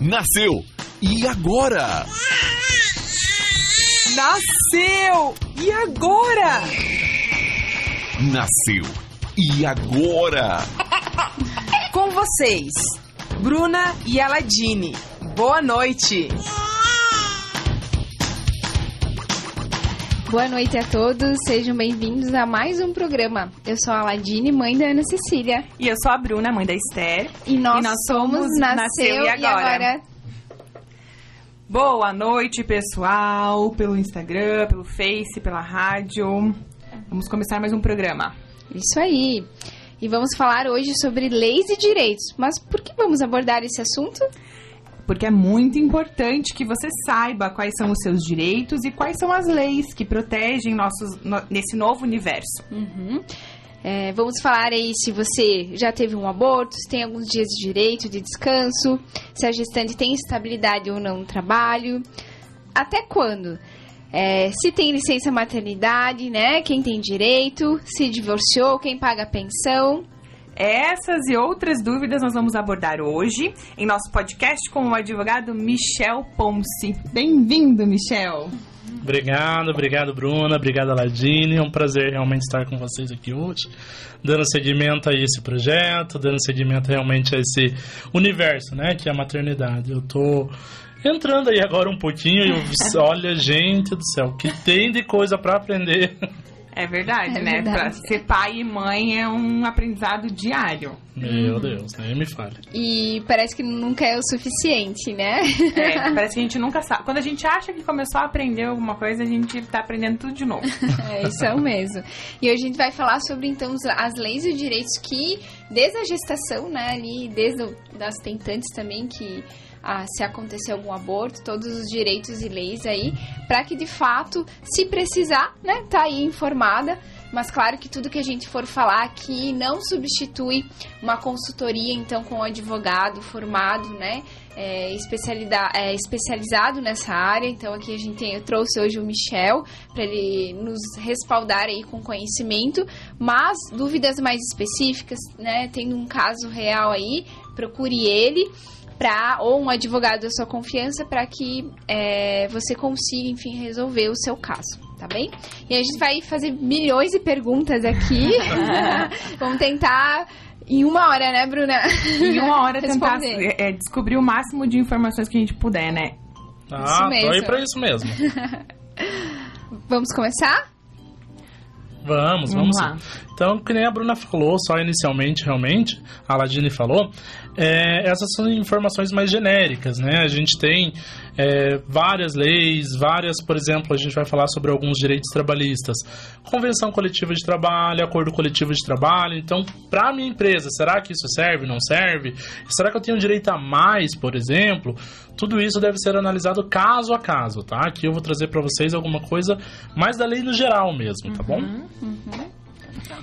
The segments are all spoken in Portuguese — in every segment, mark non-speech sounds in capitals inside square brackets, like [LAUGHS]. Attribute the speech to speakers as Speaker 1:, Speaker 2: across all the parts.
Speaker 1: Nasceu! E agora?
Speaker 2: Nasceu! E agora?
Speaker 1: Nasceu! E agora? [LAUGHS]
Speaker 2: Com vocês, Bruna e Aladine. Boa noite!
Speaker 3: Boa noite a todos, sejam bem-vindos a mais um programa. Eu sou a Aladine, mãe da Ana Cecília.
Speaker 2: E eu sou a Bruna, mãe da Esther.
Speaker 3: E nós,
Speaker 2: E nós
Speaker 3: somos Nasceu,
Speaker 2: Nasceu e
Speaker 3: e
Speaker 2: Agora.
Speaker 3: Agora.
Speaker 2: Boa noite, pessoal, pelo Instagram, pelo Face, pela rádio. Vamos começar mais um programa.
Speaker 3: Isso aí. E vamos falar hoje sobre leis e direitos. Mas por que vamos abordar esse assunto?
Speaker 2: Porque é muito importante que você saiba quais são os seus direitos e quais são as leis que protegem nossos no- nesse novo universo.
Speaker 3: Uhum. É, vamos falar aí se você já teve um aborto, se tem alguns dias de direito de descanso, se a gestante tem estabilidade ou não no trabalho, até quando? É, se tem licença maternidade, né? Quem tem direito, se divorciou, quem paga a pensão.
Speaker 2: Essas e outras dúvidas nós vamos abordar hoje em nosso podcast com o advogado Michel Ponce. Bem-vindo, Michel!
Speaker 4: Obrigado, obrigado Bruna, obrigado Aladine. É um prazer realmente estar com vocês aqui hoje, dando seguimento a esse projeto, dando seguimento realmente a esse universo, né, que é a maternidade. Eu tô entrando aí agora um pouquinho e eu, [LAUGHS] olha, gente do céu, que tem de coisa para aprender.
Speaker 2: É verdade,
Speaker 3: É
Speaker 2: né?
Speaker 3: verdade.
Speaker 2: Pra ser pai e mãe é um aprendizado diário.
Speaker 4: Meu Deus, nem me fale.
Speaker 3: E parece que nunca é o suficiente, né?
Speaker 2: É, parece que a gente nunca sabe. Quando a gente acha que começou a aprender alguma coisa, a gente tá aprendendo tudo de novo. [LAUGHS]
Speaker 3: É isso é o mesmo. E hoje a gente vai falar sobre então as leis e os direitos que desde a gestação, né, ali, desde o, das tentantes também que ah, se acontecer algum aborto, todos os direitos e leis aí, para que de fato, se precisar, né, tá aí informada. Mas claro que tudo que a gente for falar aqui não substitui uma consultoria, então, com um advogado formado, né, é, é, especializado nessa área. Então, aqui a gente tem, eu trouxe hoje o Michel para ele nos respaldar aí com conhecimento. Mas dúvidas mais específicas, né, tendo um caso real aí, procure ele. Pra, ou um advogado da sua confiança para que é, você consiga, enfim, resolver o seu caso, tá bem? E a gente vai fazer milhões de perguntas aqui. [LAUGHS] Vamos tentar em uma hora, né, Bruna?
Speaker 2: Em uma hora tentar é, descobrir o máximo de informações que a gente puder, né?
Speaker 4: Ah, tô aí pra isso mesmo. [LAUGHS]
Speaker 3: Vamos começar?
Speaker 4: Vamos,
Speaker 2: Vamos
Speaker 4: vamos,
Speaker 2: lá.
Speaker 4: Então, que nem a Bruna falou, só inicialmente, realmente, a Aladine falou, é, essas são informações mais genéricas, né? A gente tem é, várias leis, várias, por exemplo, a gente vai falar sobre alguns direitos trabalhistas. Convenção coletiva de trabalho, acordo coletivo de trabalho. Então, para a minha empresa, será que isso serve, não serve? Será que eu tenho direito a mais, por exemplo? Tudo isso deve ser analisado caso a caso, tá? Aqui eu vou trazer para vocês alguma coisa mais da lei no geral mesmo, tá bom?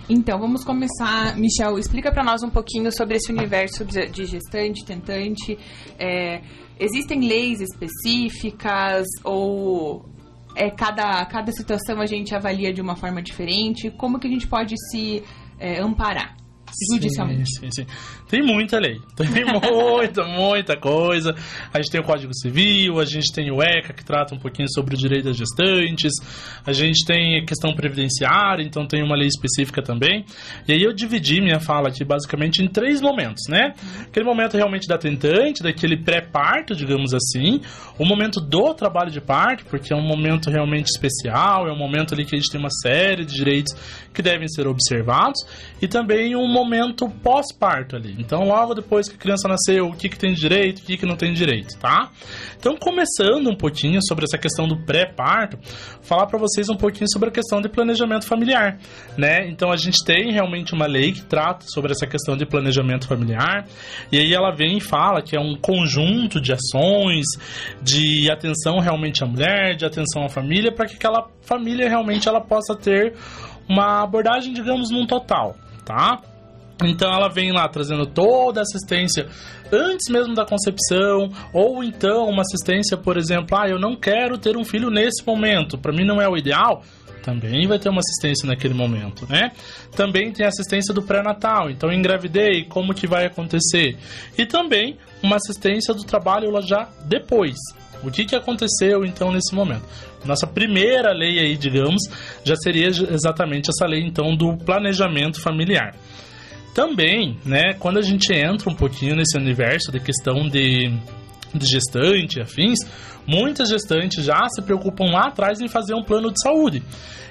Speaker 2: Então, vamos começar. Michel, explica pra nós um pouquinho sobre esse universo de gestante, tentante. É, existem leis específicas ou é, cada, cada situação a gente avalia de uma forma diferente? Como que a gente pode se é, amparar judicialmente?
Speaker 4: Sim, sim, sim. Tem muita lei. [LAUGHS] Tem muita, muita coisa. A gente tem o Código Civil, a gente tem o ECA, que trata um pouquinho sobre o direito das gestantes, a gente tem a questão previdenciária, então tem uma lei específica também. E aí eu dividi minha fala aqui basicamente em três momentos, né? Aquele momento realmente da tentante, daquele pré-parto, digamos assim, o momento do trabalho de parto, porque é um momento realmente especial, é um momento ali que a gente tem uma série de direitos que devem ser observados, e também um momento pós-parto ali. Então, logo depois que a criança nasceu, o que, que tem direito, o que, que não tem direito, tá? Então, começando um pouquinho sobre essa questão do pré-parto, falar para vocês um pouquinho sobre a questão de planejamento familiar, né? Então, a gente tem realmente uma lei que trata sobre essa questão de planejamento familiar, e aí ela vem e fala que é um conjunto de ações, de atenção realmente à mulher, de atenção à família, para que aquela família realmente ela possa ter uma abordagem, digamos, num total, tá? Então ela vem lá trazendo toda a assistência antes mesmo da concepção, ou então uma assistência, por exemplo, ah, eu não quero ter um filho nesse momento, para mim não é o ideal. Também vai ter uma assistência naquele momento, né? Também tem assistência do pré-natal, então engravidei, como que vai acontecer? E também uma assistência do trabalho já depois. O que, que aconteceu então nesse momento? Nossa primeira lei aí, digamos, já seria exatamente essa lei então do planejamento familiar. Também, né, quando a gente entra um pouquinho nesse universo da questão de, de gestante, afins, muitas gestantes já se preocupam lá atrás em fazer um plano de saúde.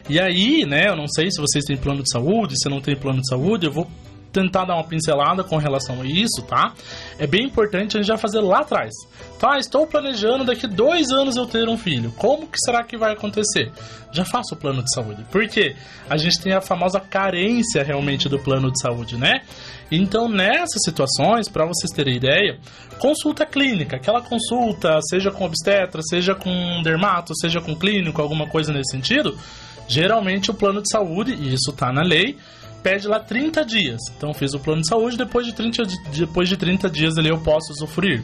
Speaker 4: E aí, né, eu não sei se vocês têm plano de saúde, se não tem plano de saúde, eu vou tentar dar uma pincelada com relação a isso, tá? É bem importante a gente já fazer lá atrás. Tá, estou planejando daqui dois anos eu ter um filho. Como que será que vai acontecer? Já faço o plano de saúde. Porque a gente tem a famosa carência realmente do plano de saúde, né? Então, nessas situações, para vocês terem ideia, consulta clínica, aquela consulta, seja com obstetra, seja com dermato, seja com clínico, alguma coisa nesse sentido, geralmente o plano de saúde, e isso está na lei, pede lá 30 dias. Então fiz o plano de saúde, depois de 30, depois de 30 dias ali eu posso usufruir.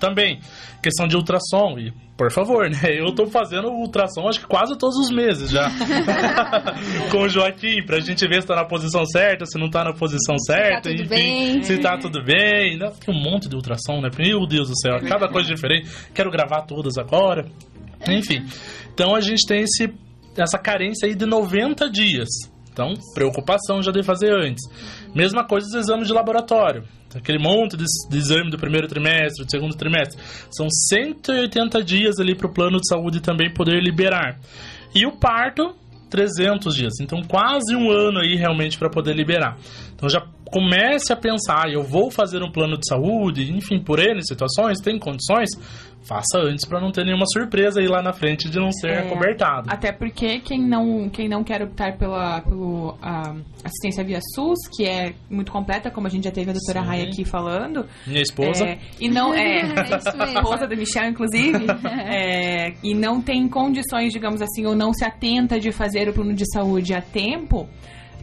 Speaker 4: Também, questão de ultrassom, e por favor, [LAUGHS] né? Eu tô fazendo ultrassom acho que quase todos os meses já. [LAUGHS] Com o Joaquim, pra gente ver se tá na posição certa, se não tá na posição certa,
Speaker 3: se tá tudo
Speaker 4: enfim,
Speaker 3: bem.
Speaker 4: se tá tudo bem. Né? Um monte de ultrassom, né? Meu Deus do céu, cada coisa diferente. Quero gravar todas agora. Enfim. Então a gente tem esse, essa carência aí de 90 dias. Então, preocupação já de fazer antes. Mesma coisa os exames de laboratório. Aquele monte de, de exame do primeiro trimestre, do segundo trimestre. São 180 dias ali para o plano de saúde também poder liberar. E o parto, 300 dias. Então, quase um ano aí realmente para poder liberar. Então, já comece a pensar, eu vou fazer um plano de saúde, enfim, por N situações, tem condições, faça antes para não ter nenhuma surpresa aí lá na frente de não ser
Speaker 2: É,
Speaker 4: acobertado.
Speaker 2: Até porque quem não, quem não quer optar pela pelo, a assistência via SUS, que é muito completa, como a gente já teve a doutora
Speaker 4: Sim.
Speaker 2: Raia aqui falando.
Speaker 4: Minha esposa.
Speaker 2: é, e não é. [LAUGHS]
Speaker 3: É isso mesmo. [LAUGHS]
Speaker 2: esposa da Michelle, inclusive, [LAUGHS] é, e não tem condições, digamos assim, ou não se atenta de fazer o plano de saúde a tempo,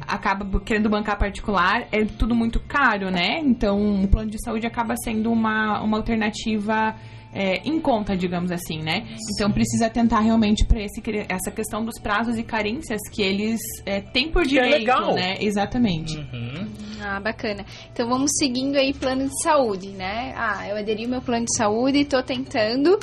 Speaker 2: acaba querendo bancar particular, é tudo muito caro, né? Então, o plano de saúde acaba sendo uma, uma alternativa é, em conta, digamos assim, né? Então, precisa atentar realmente para essa questão dos prazos e carências que eles é, têm por
Speaker 4: Que é
Speaker 2: direito,
Speaker 4: legal.
Speaker 2: né? Exatamente.
Speaker 4: Uhum.
Speaker 3: Ah, bacana. Então vamos seguindo aí plano de saúde, né? Ah, eu aderi ao meu plano de saúde, tô tentando.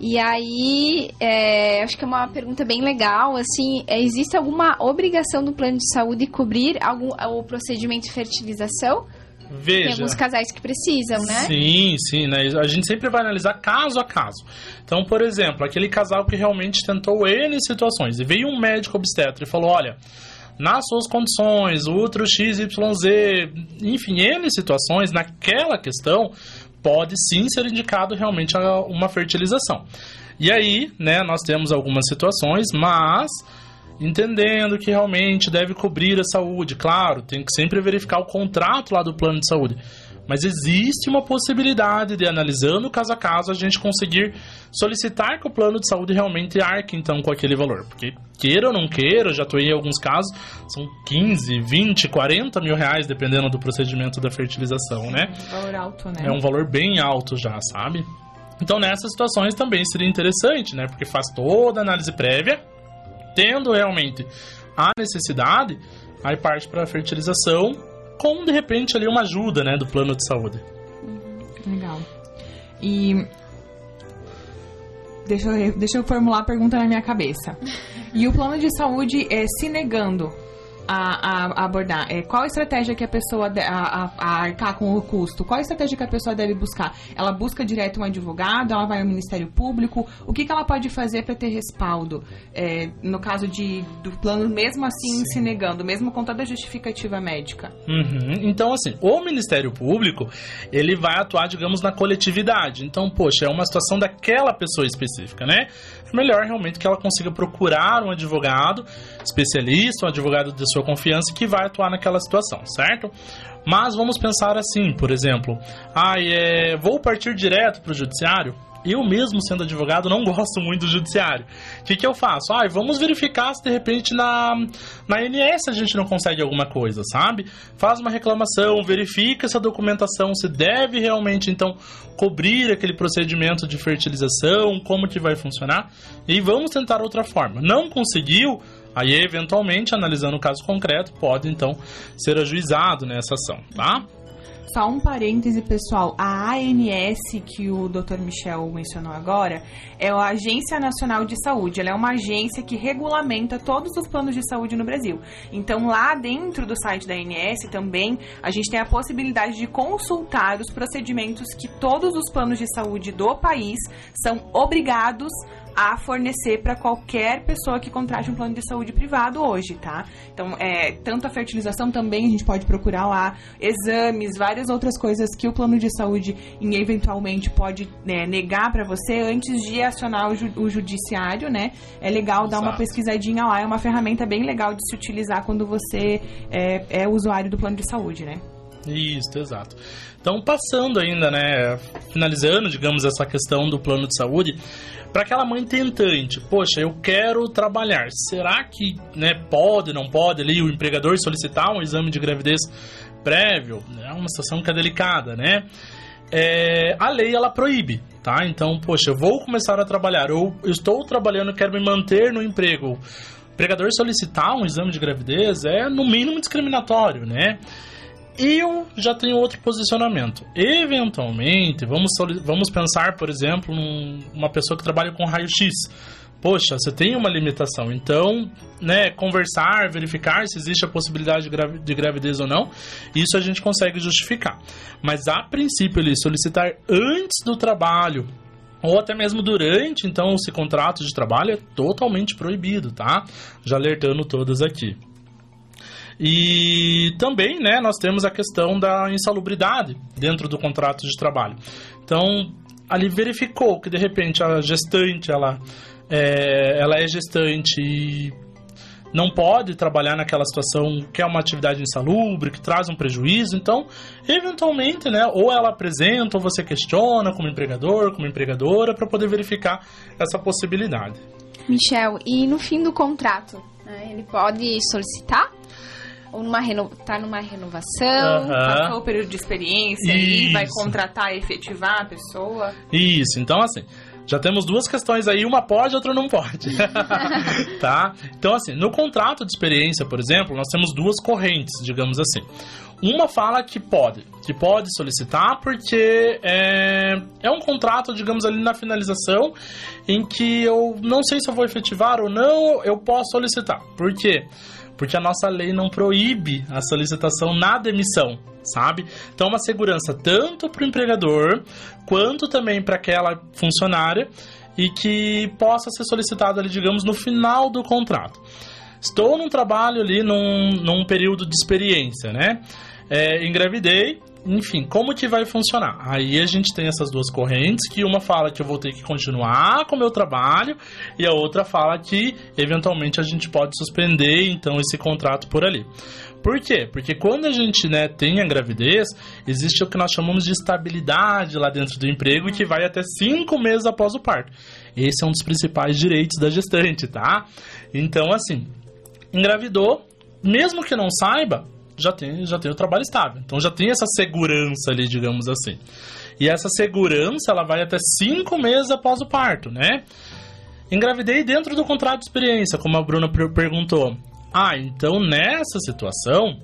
Speaker 3: E aí, é, acho que é uma pergunta bem legal, assim, é, existe alguma obrigação do plano de saúde cobrir algum, o procedimento de fertilização? Tem
Speaker 4: Veja.
Speaker 3: alguns casais que precisam, né?
Speaker 4: Sim, sim, né? A gente sempre vai analisar caso a caso. Então, por exemplo, aquele casal que realmente tentou N situações e veio um médico obstetra e falou: olha, nas suas condições, útero XYZ, enfim, N situações, naquela questão, pode sim ser indicado realmente uma fertilização. E aí, né, nós temos algumas situações, mas entendendo que realmente deve cobrir a saúde, claro, tem que sempre verificar o contrato lá do plano de saúde. Mas existe uma possibilidade de, analisando caso a caso, a gente conseguir solicitar que o plano de saúde realmente arque, então, com aquele valor. Porque, queira ou não queira, já estou em alguns casos, são 15, 20, 40 mil reais, dependendo do procedimento da fertilização, né?
Speaker 2: Valor alto, né?
Speaker 4: É um valor bem alto já, sabe? Então, nessas situações também seria interessante, né? Porque faz toda a análise prévia, tendo realmente a necessidade, aí parte para a fertilização, com de repente ali uma ajuda, né, do plano de saúde.
Speaker 2: Legal. E. Deixa eu, deixa eu formular a pergunta na minha cabeça. E o plano de saúde é se negando a, a- abordar? É, qual a estratégia que a pessoa. de- a, a- arcar com o custo? Qual a estratégia que a pessoa deve buscar? Ela busca direto um advogado? Ela vai ao Ministério Público? O que, que ela pode fazer para ter respaldo? É, no caso de, do plano, mesmo assim se negando, mesmo com toda a justificativa médica?
Speaker 4: Uhum. Então, assim, o Ministério Público, ele vai atuar, digamos, na coletividade. Então, poxa, é uma situação daquela pessoa específica, né? Melhor realmente que ela consiga procurar um advogado especialista, um advogado de sua confiança que vai atuar naquela situação, certo? Mas vamos pensar assim, por exemplo, ah, é, vou partir direto para o judiciário? Eu mesmo sendo advogado não [LAUGHS] gosto muito do judiciário. O que, que eu faço? Ah, vamos verificar se de repente na, na ANS a gente não consegue alguma coisa, sabe? Faz uma reclamação, verifica essa documentação, se deve realmente então cobrir aquele procedimento de fertilização, como que vai funcionar, e vamos tentar outra forma. Não conseguiu? Aí, eventualmente, analisando o caso concreto, pode então ser ajuizado nessa ação, tá?
Speaker 2: Só um parêntese, pessoal. A ANS, que o Dr. Michel mencionou agora, é a Agência Nacional de Saúde. Ela é uma agência que regulamenta todos os planos de saúde no Brasil. Então, lá dentro do site da ANS também, a gente tem a possibilidade de consultar os procedimentos que todos os planos de saúde do país são obrigados a fornecer para qualquer pessoa que contrate um plano de saúde privado hoje, tá? Então, é, tanto a fertilização também a gente pode procurar lá, exames, várias outras coisas que o plano de saúde eventualmente pode né, negar para você antes de acionar o, ju o, judiciário, né? É legal dar Exato. uma pesquisadinha lá, é uma ferramenta bem legal de se utilizar quando você é, é usuário do plano de saúde, né?
Speaker 4: Isso, exato. Então, passando ainda, né, finalizando, digamos, essa questão do plano de saúde, para aquela mãe tentante, poxa, eu quero trabalhar, será que né, pode, não pode ali o empregador solicitar um exame de gravidez prévio? É uma situação que é delicada, né? É, a lei ela proíbe, tá? Então, poxa, eu vou começar a trabalhar, ou estou trabalhando, quero me manter no emprego. O empregador solicitar um exame de gravidez é no mínimo discriminatório, né? Eu já tenho outro posicionamento. Eventualmente, vamos, vamos pensar, por exemplo, numa pessoa que trabalha com raio-x. Poxa, você tem uma limitação. Então, né, conversar, verificar se existe a possibilidade de, gravi de gravidez ou não, isso a gente consegue justificar. Mas, a princípio, ele solicitar antes do trabalho ou até mesmo durante, então, esse contrato de trabalho é totalmente proibido, tá? Já alertando todas aqui. E também, né, nós temos a questão da insalubridade dentro do contrato de trabalho. Então, ali verificou que de repente a gestante, ela é, ela é gestante e não pode trabalhar naquela situação que é uma atividade insalubre, que traz um prejuízo. Então, eventualmente, né, ou ela apresenta ou você questiona como empregador, como empregadora, para poder verificar essa possibilidade.
Speaker 3: Michel, e no fim do contrato, né, ele pode solicitar ou numa reno... tá numa renovação,
Speaker 2: uhum. passou o período de experiência e vai contratar e efetivar a pessoa.
Speaker 4: Isso, então assim, já temos duas questões aí, uma pode, outra não pode. [LAUGHS] tá? Então, assim, no contrato de experiência, por exemplo, nós temos duas correntes, digamos assim. Uma fala que pode, que pode solicitar, porque é, é um contrato, digamos ali na finalização, em que eu não sei se eu vou efetivar ou não, eu posso solicitar. Por quê? Porque porque a nossa lei não proíbe a solicitação na demissão, sabe? Então, é uma segurança tanto para o empregador quanto também para aquela funcionária e que possa ser solicitado ali, digamos, no final do contrato. Estou num trabalho ali num, num período de experiência, né? É, engravidei, enfim, como que vai funcionar? Aí a gente tem essas duas correntes, que uma fala que eu vou ter que continuar com o meu trabalho e a outra fala que eventualmente a gente pode suspender então esse contrato por ali. Por quê? Porque quando a gente né, tem a gravidez, existe o que nós chamamos de estabilidade lá dentro do emprego que vai até cinco meses após o parto. Esse é um dos principais direitos da gestante, tá? Então, assim, engravidou, mesmo que não saiba, já tem, já tem o trabalho estável. Então já tem essa segurança ali, digamos assim. E essa segurança, ela vai até cinco meses após o parto, né? Engravidei dentro do contrato de experiência, como a Bruna perguntou. Ah, então nessa situação,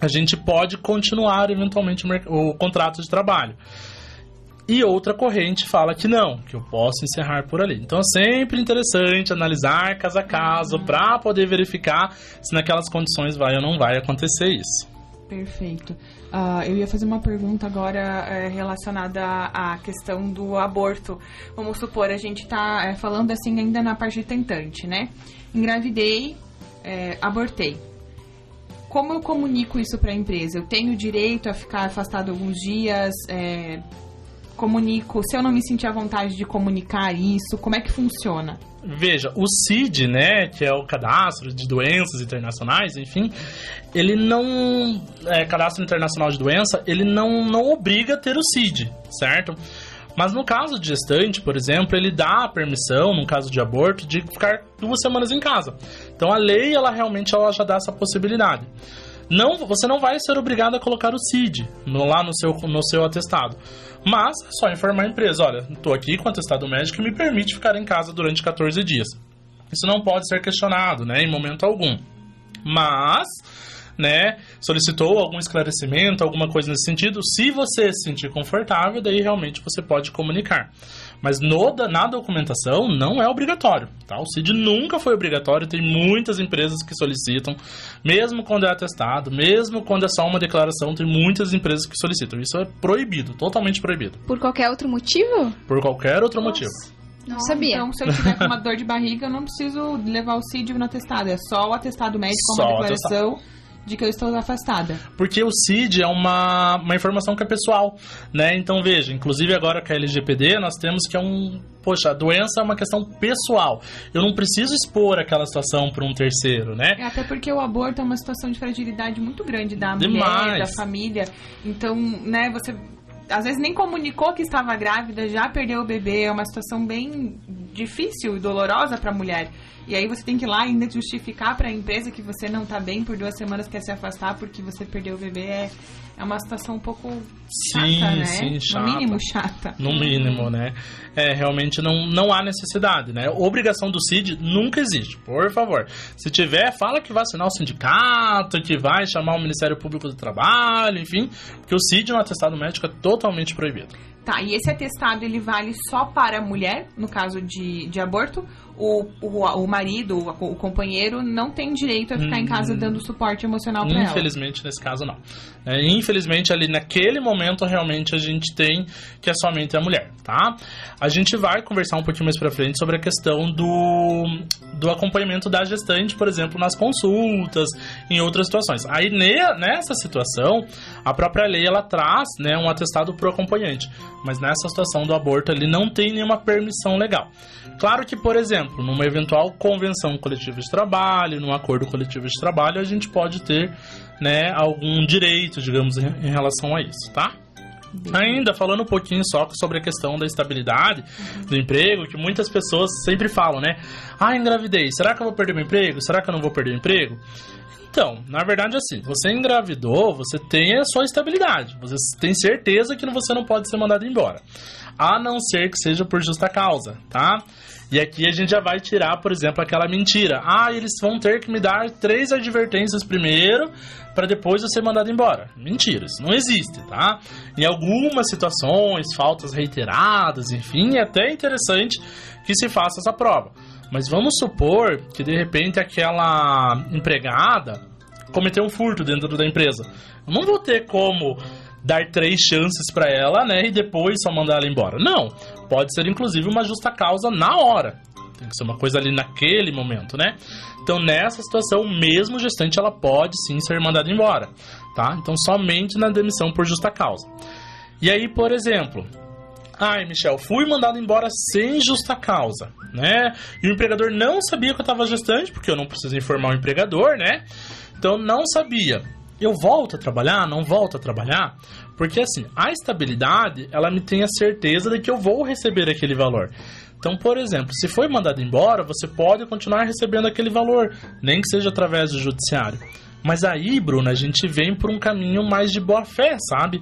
Speaker 4: a gente pode continuar eventualmente o contrato de trabalho. E outra corrente fala que não, que eu posso encerrar por ali. Então é sempre interessante analisar caso a caso para poder verificar se naquelas condições vai ou não vai acontecer isso.
Speaker 2: Perfeito. Uh, eu ia fazer uma pergunta agora é, relacionada à questão do aborto. Vamos supor, a gente está é, falando assim ainda na parte tentante, né? Engravidei, é, abortei. Como eu comunico isso para a empresa? Eu tenho direito a ficar afastado alguns dias? É, comunico, se eu não me sentir à vontade de comunicar isso, como é que funciona?
Speaker 4: Veja, o CID, né, que é o cadastro de doenças internacionais, enfim, ele não. É, cadastro internacional de doença, ele não, não obriga a ter o CID, certo? Mas no caso de gestante, por exemplo, ele dá a permissão, no caso de aborto, de ficar duas semanas em casa. Então a lei, ela realmente ela já dá essa possibilidade. Não, você não vai ser obrigado a colocar o CID no, lá no seu, no seu atestado. Mas é só informar a empresa: olha, estou aqui com o atestado médico que me permite ficar em casa durante 14 dias. Isso não pode ser questionado, né, em momento algum. Mas, né, solicitou algum esclarecimento, alguma coisa nesse sentido, se você se sentir confortável, daí realmente você pode comunicar. Mas no, na documentação não é obrigatório, tá? O CID nunca foi obrigatório, tem muitas empresas que solicitam, mesmo quando é atestado, mesmo quando é só uma declaração, tem muitas empresas que solicitam. Isso é proibido, totalmente proibido.
Speaker 3: Por qualquer outro motivo?
Speaker 4: Por qualquer outro
Speaker 2: Nossa.
Speaker 4: motivo.
Speaker 3: Não sabia.
Speaker 2: Então, se eu tiver [LAUGHS] com uma dor de barriga, eu não preciso levar o CID no atestado. É só o atestado médico,
Speaker 4: Só
Speaker 2: uma declaração de que eu estou afastada.
Speaker 4: Porque o CID é uma, uma informação que é pessoal, né? Então, veja, inclusive agora com a LGPD, nós temos que é um... Poxa, a doença é uma questão pessoal. Eu não preciso expor aquela situação para um terceiro, né?
Speaker 2: É, até porque o aborto é uma situação de fragilidade muito grande da mulher,
Speaker 4: Demais.
Speaker 2: da família. Então, né, você às vezes nem comunicou que estava grávida, já perdeu o bebê, é uma situação bem difícil e dolorosa para a mulher. E aí você tem que ir lá ainda justificar para a empresa que você não tá bem por duas semanas, quer se afastar porque você perdeu o bebê. É, é uma situação um pouco chata,
Speaker 4: Sim,
Speaker 2: né?
Speaker 4: sim, chata.
Speaker 2: No mínimo chata.
Speaker 4: No mínimo, né? É, realmente não, não há necessidade, né? Obrigação do CID nunca existe, por favor. Se tiver, fala que vai assinar o sindicato, que vai chamar o Ministério Público do Trabalho, enfim, porque o CID no atestado médico é totalmente proibido.
Speaker 2: Tá, e esse atestado ele vale só para a mulher, no caso de, de aborto? O, o, o marido, o, o companheiro, não tem direito a ficar em casa
Speaker 4: Hum.
Speaker 2: dando suporte emocional para ela?
Speaker 4: Infelizmente, nesse caso, não. É, infelizmente, ali naquele momento, realmente, a gente tem que é somente a mulher, tá? A gente vai conversar um pouquinho mais pra frente sobre a questão do, do acompanhamento da gestante, por exemplo, nas consultas, em outras situações. Aí, ne- nessa situação, a própria lei, ela traz né, um atestado pro acompanhante. Mas nessa situação do aborto, ele não tem nenhuma permissão legal. Claro que, por exemplo, numa eventual convenção coletiva de trabalho, num acordo coletivo de trabalho, a gente pode ter né, algum direito, digamos, em relação a isso, tá? Ainda falando um pouquinho só sobre a questão da estabilidade do emprego, que muitas pessoas sempre falam, né? Ah, engravidei, será que eu vou perder meu emprego? Será que eu não vou perder o emprego? Então, na verdade, assim, você engravidou, você tem a sua estabilidade. Você tem certeza que você não pode ser mandado embora. A não ser que seja por justa causa, tá? E aqui a gente já vai tirar, por exemplo, aquela mentira. Ah, eles vão ter que me dar três advertências primeiro para depois eu ser mandado embora. Mentira, isso não existe, tá? Em algumas situações, faltas reiteradas, enfim, é até interessante que se faça essa prova. Mas vamos supor que de repente aquela empregada cometeu um furto dentro da empresa. Eu não vou ter como dar três chances para ela, né, e depois só mandar ela embora. Não, pode ser inclusive uma justa causa na hora. Tem que ser uma coisa ali naquele momento, né? Então, nessa situação, mesmo gestante, ela pode sim ser mandada embora, tá? Então, somente na demissão por justa causa. E aí, por exemplo, ai, Michel, fui mandado embora sem justa causa, né? E o empregador não sabia que eu estava gestante, porque eu não preciso informar o empregador, né? Então, não sabia. Eu volto a trabalhar? Não volto a trabalhar? Porque, assim, a estabilidade, ela me tem a certeza de que eu vou receber aquele valor. Então, por exemplo, se foi mandado embora, você pode continuar recebendo aquele valor, nem que seja através do judiciário. Mas aí, Bruna, a gente vem por um caminho mais de boa fé, sabe?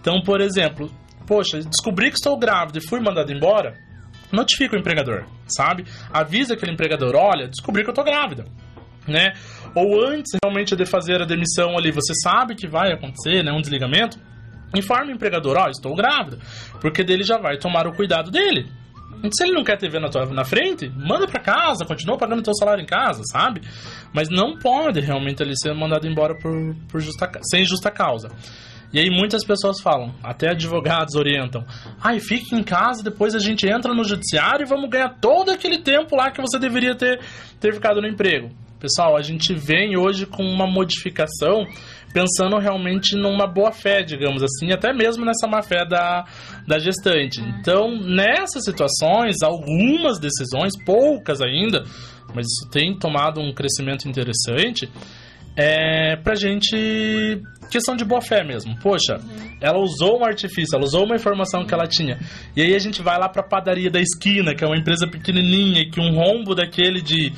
Speaker 4: Então, por exemplo, poxa, descobri que estou grávida e fui mandado embora, notifica o empregador, sabe? Avisa aquele empregador, olha, descobri que eu estou grávida, né? Ou antes realmente de fazer a demissão ali, você sabe que vai acontecer, né, um desligamento, informe o empregador, ó, estou grávida, porque dele já vai tomar o cuidado dele. Se ele não quer ver na, tua, na frente, manda pra casa, continua pagando teu salário em casa, sabe? Mas não pode realmente ele ser mandado embora por, por justa, sem justa causa. E aí muitas pessoas falam, até advogados orientam, ai, fique em casa, depois a gente entra no judiciário e vamos ganhar todo aquele tempo lá que você deveria ter, ter ficado no emprego. Pessoal, a gente vem hoje com uma modificação pensando realmente numa boa fé, digamos assim, até mesmo nessa má fé da, da gestante. Então, nessas situações, algumas decisões, poucas ainda, mas isso tem tomado um crescimento interessante, é pra gente. questão de boa fé mesmo. Poxa, ela usou um artifício, ela usou uma informação que ela tinha. E aí a gente vai lá pra padaria da esquina, que é uma empresa pequenininha, e que um rombo daquele de,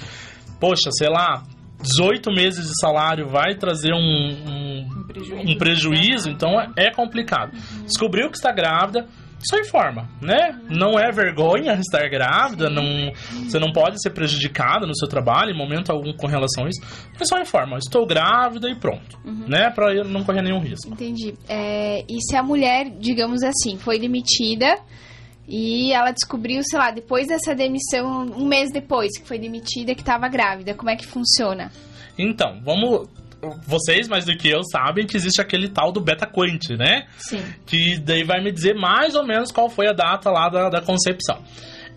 Speaker 4: poxa, sei lá, 18 meses de salário vai trazer um, um,
Speaker 2: Um prejuízo.
Speaker 4: um prejuízo, então é complicado. Descobriu que está grávida, só informa, né? Não é vergonha estar grávida, não, você não pode ser prejudicada no seu trabalho em momento algum com relação a isso, mas só informa, estou grávida e pronto, né? Pra não correr nenhum risco.
Speaker 3: Entendi. É, e se a mulher, digamos assim, foi demitida e ela descobriu, sei lá, depois dessa demissão, um mês depois que foi demitida, que estava grávida, como é que funciona?
Speaker 4: Então, vamos. Vocês, mais do que eu, sabem que existe aquele tal do beta quant, né?
Speaker 3: Sim.
Speaker 4: que daí vai me dizer mais ou menos qual foi a data lá da, da concepção.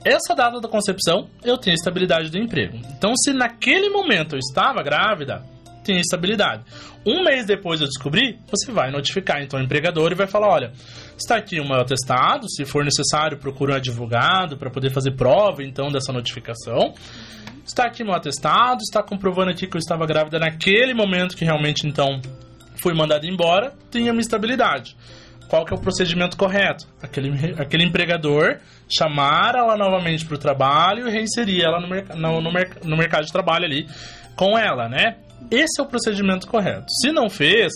Speaker 4: Essa data da concepção, eu tenho estabilidade do emprego. Então, se naquele momento eu estava grávida, tem estabilidade. Um mês depois eu descobri, você vai notificar então o empregador e vai falar, olha, está aqui o meu atestado, se for necessário, procure um advogado para poder fazer prova então dessa notificação. Está aqui meu atestado, está comprovando aqui que eu estava grávida naquele momento que realmente então fui mandado embora, tenha minha estabilidade. Qual que é o procedimento correto? Aquele, aquele empregador chamar ela novamente para o trabalho e reinserir ela no, merc no, no, merc no mercado de trabalho ali com ela, né? Esse é o procedimento correto. Se não fez,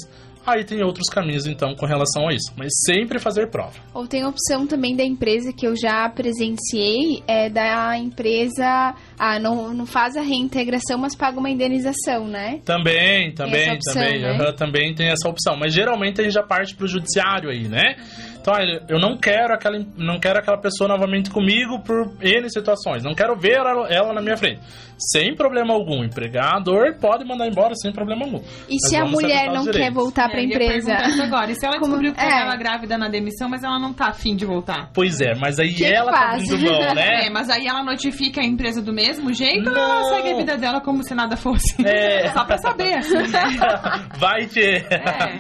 Speaker 4: aí tem outros caminhos então com relação a isso. Mas sempre fazer prova.
Speaker 3: Ou tem a opção também da empresa que eu já presenciei, é da empresa, ah, não, não faz a reintegração, mas paga uma indenização, né?
Speaker 4: Também, também,
Speaker 3: opção,
Speaker 4: também.
Speaker 3: né?
Speaker 4: aham, também tem essa opção. Mas geralmente a gente já parte pro judiciário aí, né? Então, olha, eu não quero aquela, não quero aquela pessoa novamente comigo por N situações. Não quero ver ela, ela na minha frente. Sem problema algum. O empregador pode mandar embora sem problema algum.
Speaker 3: E
Speaker 4: Mas
Speaker 3: se a mulher não quer voltar para a
Speaker 2: É, eu ia
Speaker 3: empresa?
Speaker 2: agora. E se ela
Speaker 3: Como-
Speaker 2: descobriu que
Speaker 3: é.
Speaker 2: ela grávida na demissão, mas ela não tá afim de voltar?
Speaker 4: Pois é, mas aí
Speaker 3: Que que
Speaker 4: ela tá
Speaker 3: faz?
Speaker 4: abrindo mão, né? [LAUGHS]
Speaker 2: É, mas aí ela notifica a empresa do mesmo jeito ou
Speaker 4: Não.
Speaker 2: ela segue a vida dela como se nada fosse?
Speaker 4: É. [LAUGHS]
Speaker 2: Só pra saber, assim, né? [LAUGHS]
Speaker 4: Vai ter.
Speaker 2: É.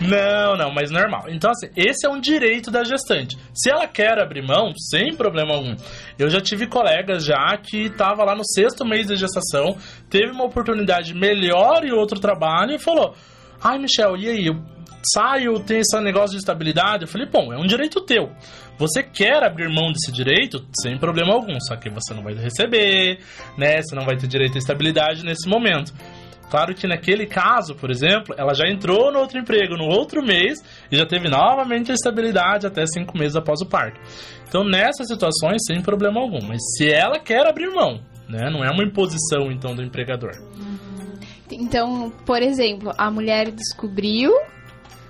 Speaker 4: Não, não, mas normal. Então, assim, esse é um direito da gestante. Se ela quer abrir mão, sem problema algum. Eu já tive colegas já que tava lá no sexto mês de gestação, teve uma oportunidade melhor em outro trabalho e falou: Ai, Michel, e aí? Eu saio, tem esse negócio de estabilidade? Eu falei: Bom, é um direito teu. Você quer abrir mão desse direito? Sem problema algum. Só que você não vai receber, né? Você não vai ter direito à estabilidade nesse momento. Claro que naquele caso, por exemplo, ela já entrou no outro emprego no outro mês e já teve novamente a estabilidade até cinco meses após o parto. Então, nessas situações, sem problema algum. Mas se ela quer abrir mão, né? Não é uma imposição, então, do empregador.
Speaker 3: Então, por exemplo, a mulher descobriu,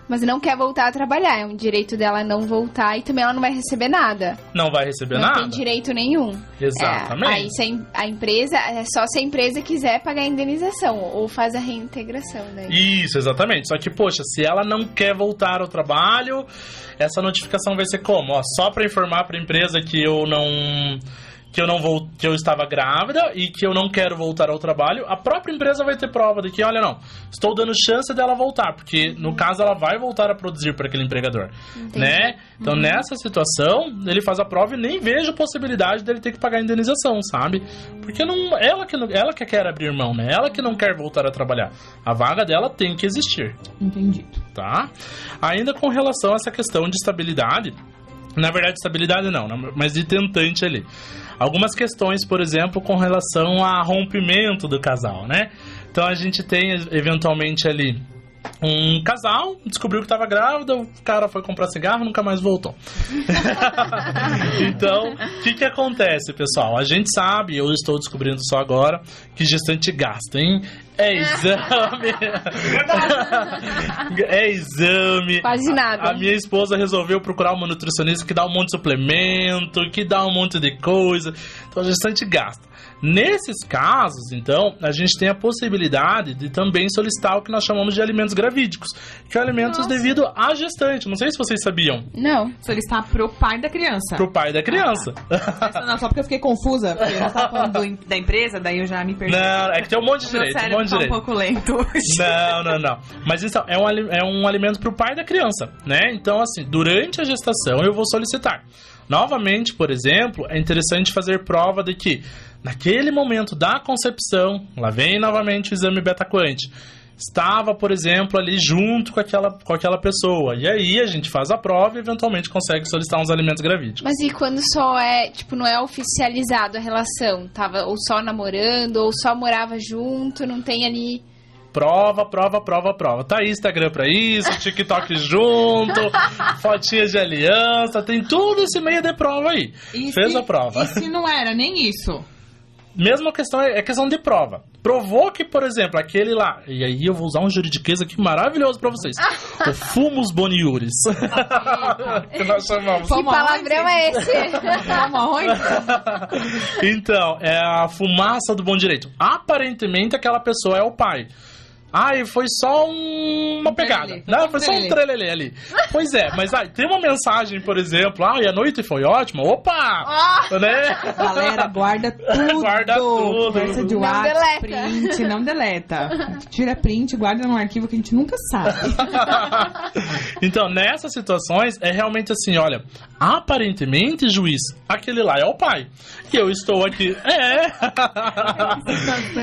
Speaker 3: mas não quer voltar a trabalhar. É um direito dela não voltar e também ela não vai receber nada.
Speaker 4: Não vai receber
Speaker 3: não
Speaker 4: nada.
Speaker 3: tem direito nenhum.
Speaker 4: Exatamente.
Speaker 3: É, aí se a, em- a empresa, é só se a empresa quiser pagar a indenização ou faz a reintegração, né?
Speaker 4: Isso, exatamente. Só que, poxa, se ela não quer voltar ao trabalho, essa notificação vai ser como? Ó, só para informar para a empresa que eu não que eu não vou, que eu estava grávida e que eu não quero voltar ao trabalho, a própria empresa vai ter prova de que, olha, não, estou dando chance dela voltar, porque no caso ela vai voltar a produzir para aquele empregador,
Speaker 3: Entendi.
Speaker 4: né? Então nessa situação ele faz a prova e nem vejo possibilidade dele ter que pagar a indenização, sabe? Porque não, ela que não, ela que quer abrir mão, né? Ela que não quer voltar a trabalhar. A vaga dela tem que existir
Speaker 2: Entendido.
Speaker 4: tá? Ainda com relação a essa questão de estabilidade, na verdade, estabilidade não, né? mas de tentante ali. Algumas questões, por exemplo, com relação a rompimento do casal, né? Então a gente tem eventualmente ali um casal, descobriu que estava grávida, o cara foi comprar cigarro, nunca mais voltou. [LAUGHS] então, o que que acontece, pessoal? A gente sabe, eu estou descobrindo só agora, que gestante gasta, hein? É exame. é exame.
Speaker 3: Quase nada.
Speaker 4: A, a minha esposa resolveu procurar uma nutricionista que dá um monte de suplemento, que dá um monte de coisa. Então a gestante gasta. Nesses casos, então, a gente tem a possibilidade de também solicitar o que nós chamamos de alimentos gravídicos, que são alimentos
Speaker 2: Nossa.
Speaker 4: devido à gestante. Não sei se vocês sabiam.
Speaker 3: Não.
Speaker 2: Solicitar pro pai da criança.
Speaker 4: Pro pai da criança.
Speaker 2: Não, só porque eu fiquei confusa, porque eu tava falando do- da empresa, daí eu já me perdi.
Speaker 4: Não, é que tem um monte de direito, um monte de
Speaker 2: tá um
Speaker 4: direito.
Speaker 2: pouco lento hoje.
Speaker 4: Não, não, não. Mas isso é um, é um alimento pro pai da criança, né? Então, assim, durante a gestação eu vou solicitar. Novamente, por exemplo, é interessante fazer prova de que naquele momento da concepção, lá vem novamente o exame beta-quant, estava, por exemplo, ali junto com aquela, com aquela pessoa. E aí a gente faz a prova e eventualmente consegue solicitar uns alimentos gravídicos.
Speaker 3: Mas e quando só é, tipo, não é oficializado a relação? Tava ou só namorando, ou só morava junto, não tem ali
Speaker 4: Prova, prova, prova, prova. Tá aí Instagram pra isso, [LAUGHS] TikTok junto, fotinhas de aliança, tem tudo esse meio de prova aí.
Speaker 2: E
Speaker 4: Fez
Speaker 2: se-
Speaker 4: a prova.
Speaker 2: E se não era nem isso?
Speaker 4: Mesma questão é é questão de prova. Provou que, por exemplo, aquele lá. E aí eu vou usar um juridiquês aqui maravilhoso pra vocês. o Fumus Boniuris. [LAUGHS] que nós chamamos.
Speaker 3: Que palavrão
Speaker 2: aonde?
Speaker 3: é esse?
Speaker 4: Então, é a fumaça do bom direito. Aparentemente aquela pessoa é o pai. Ai, foi só um- uma
Speaker 2: Um
Speaker 4: pegada. Não,
Speaker 2: Um
Speaker 4: foi só um
Speaker 2: trelelê.
Speaker 4: ali. Pois é, mas ai, tem uma mensagem, por exemplo, ai, a noite foi ótima. Opa!
Speaker 3: Ah!
Speaker 4: Né?
Speaker 2: Galera, guarda [LAUGHS] tudo.
Speaker 4: Guarda tudo.
Speaker 2: Conversa de
Speaker 3: Não
Speaker 2: WhatsApp,
Speaker 3: deleta.
Speaker 2: print, não deleta. [LAUGHS] Tira print, guarda num arquivo que a gente nunca sabe. [LAUGHS]
Speaker 4: então, nessas situações, é realmente assim, olha, aparentemente, juiz, aquele lá é o pai. E eu estou aqui. É!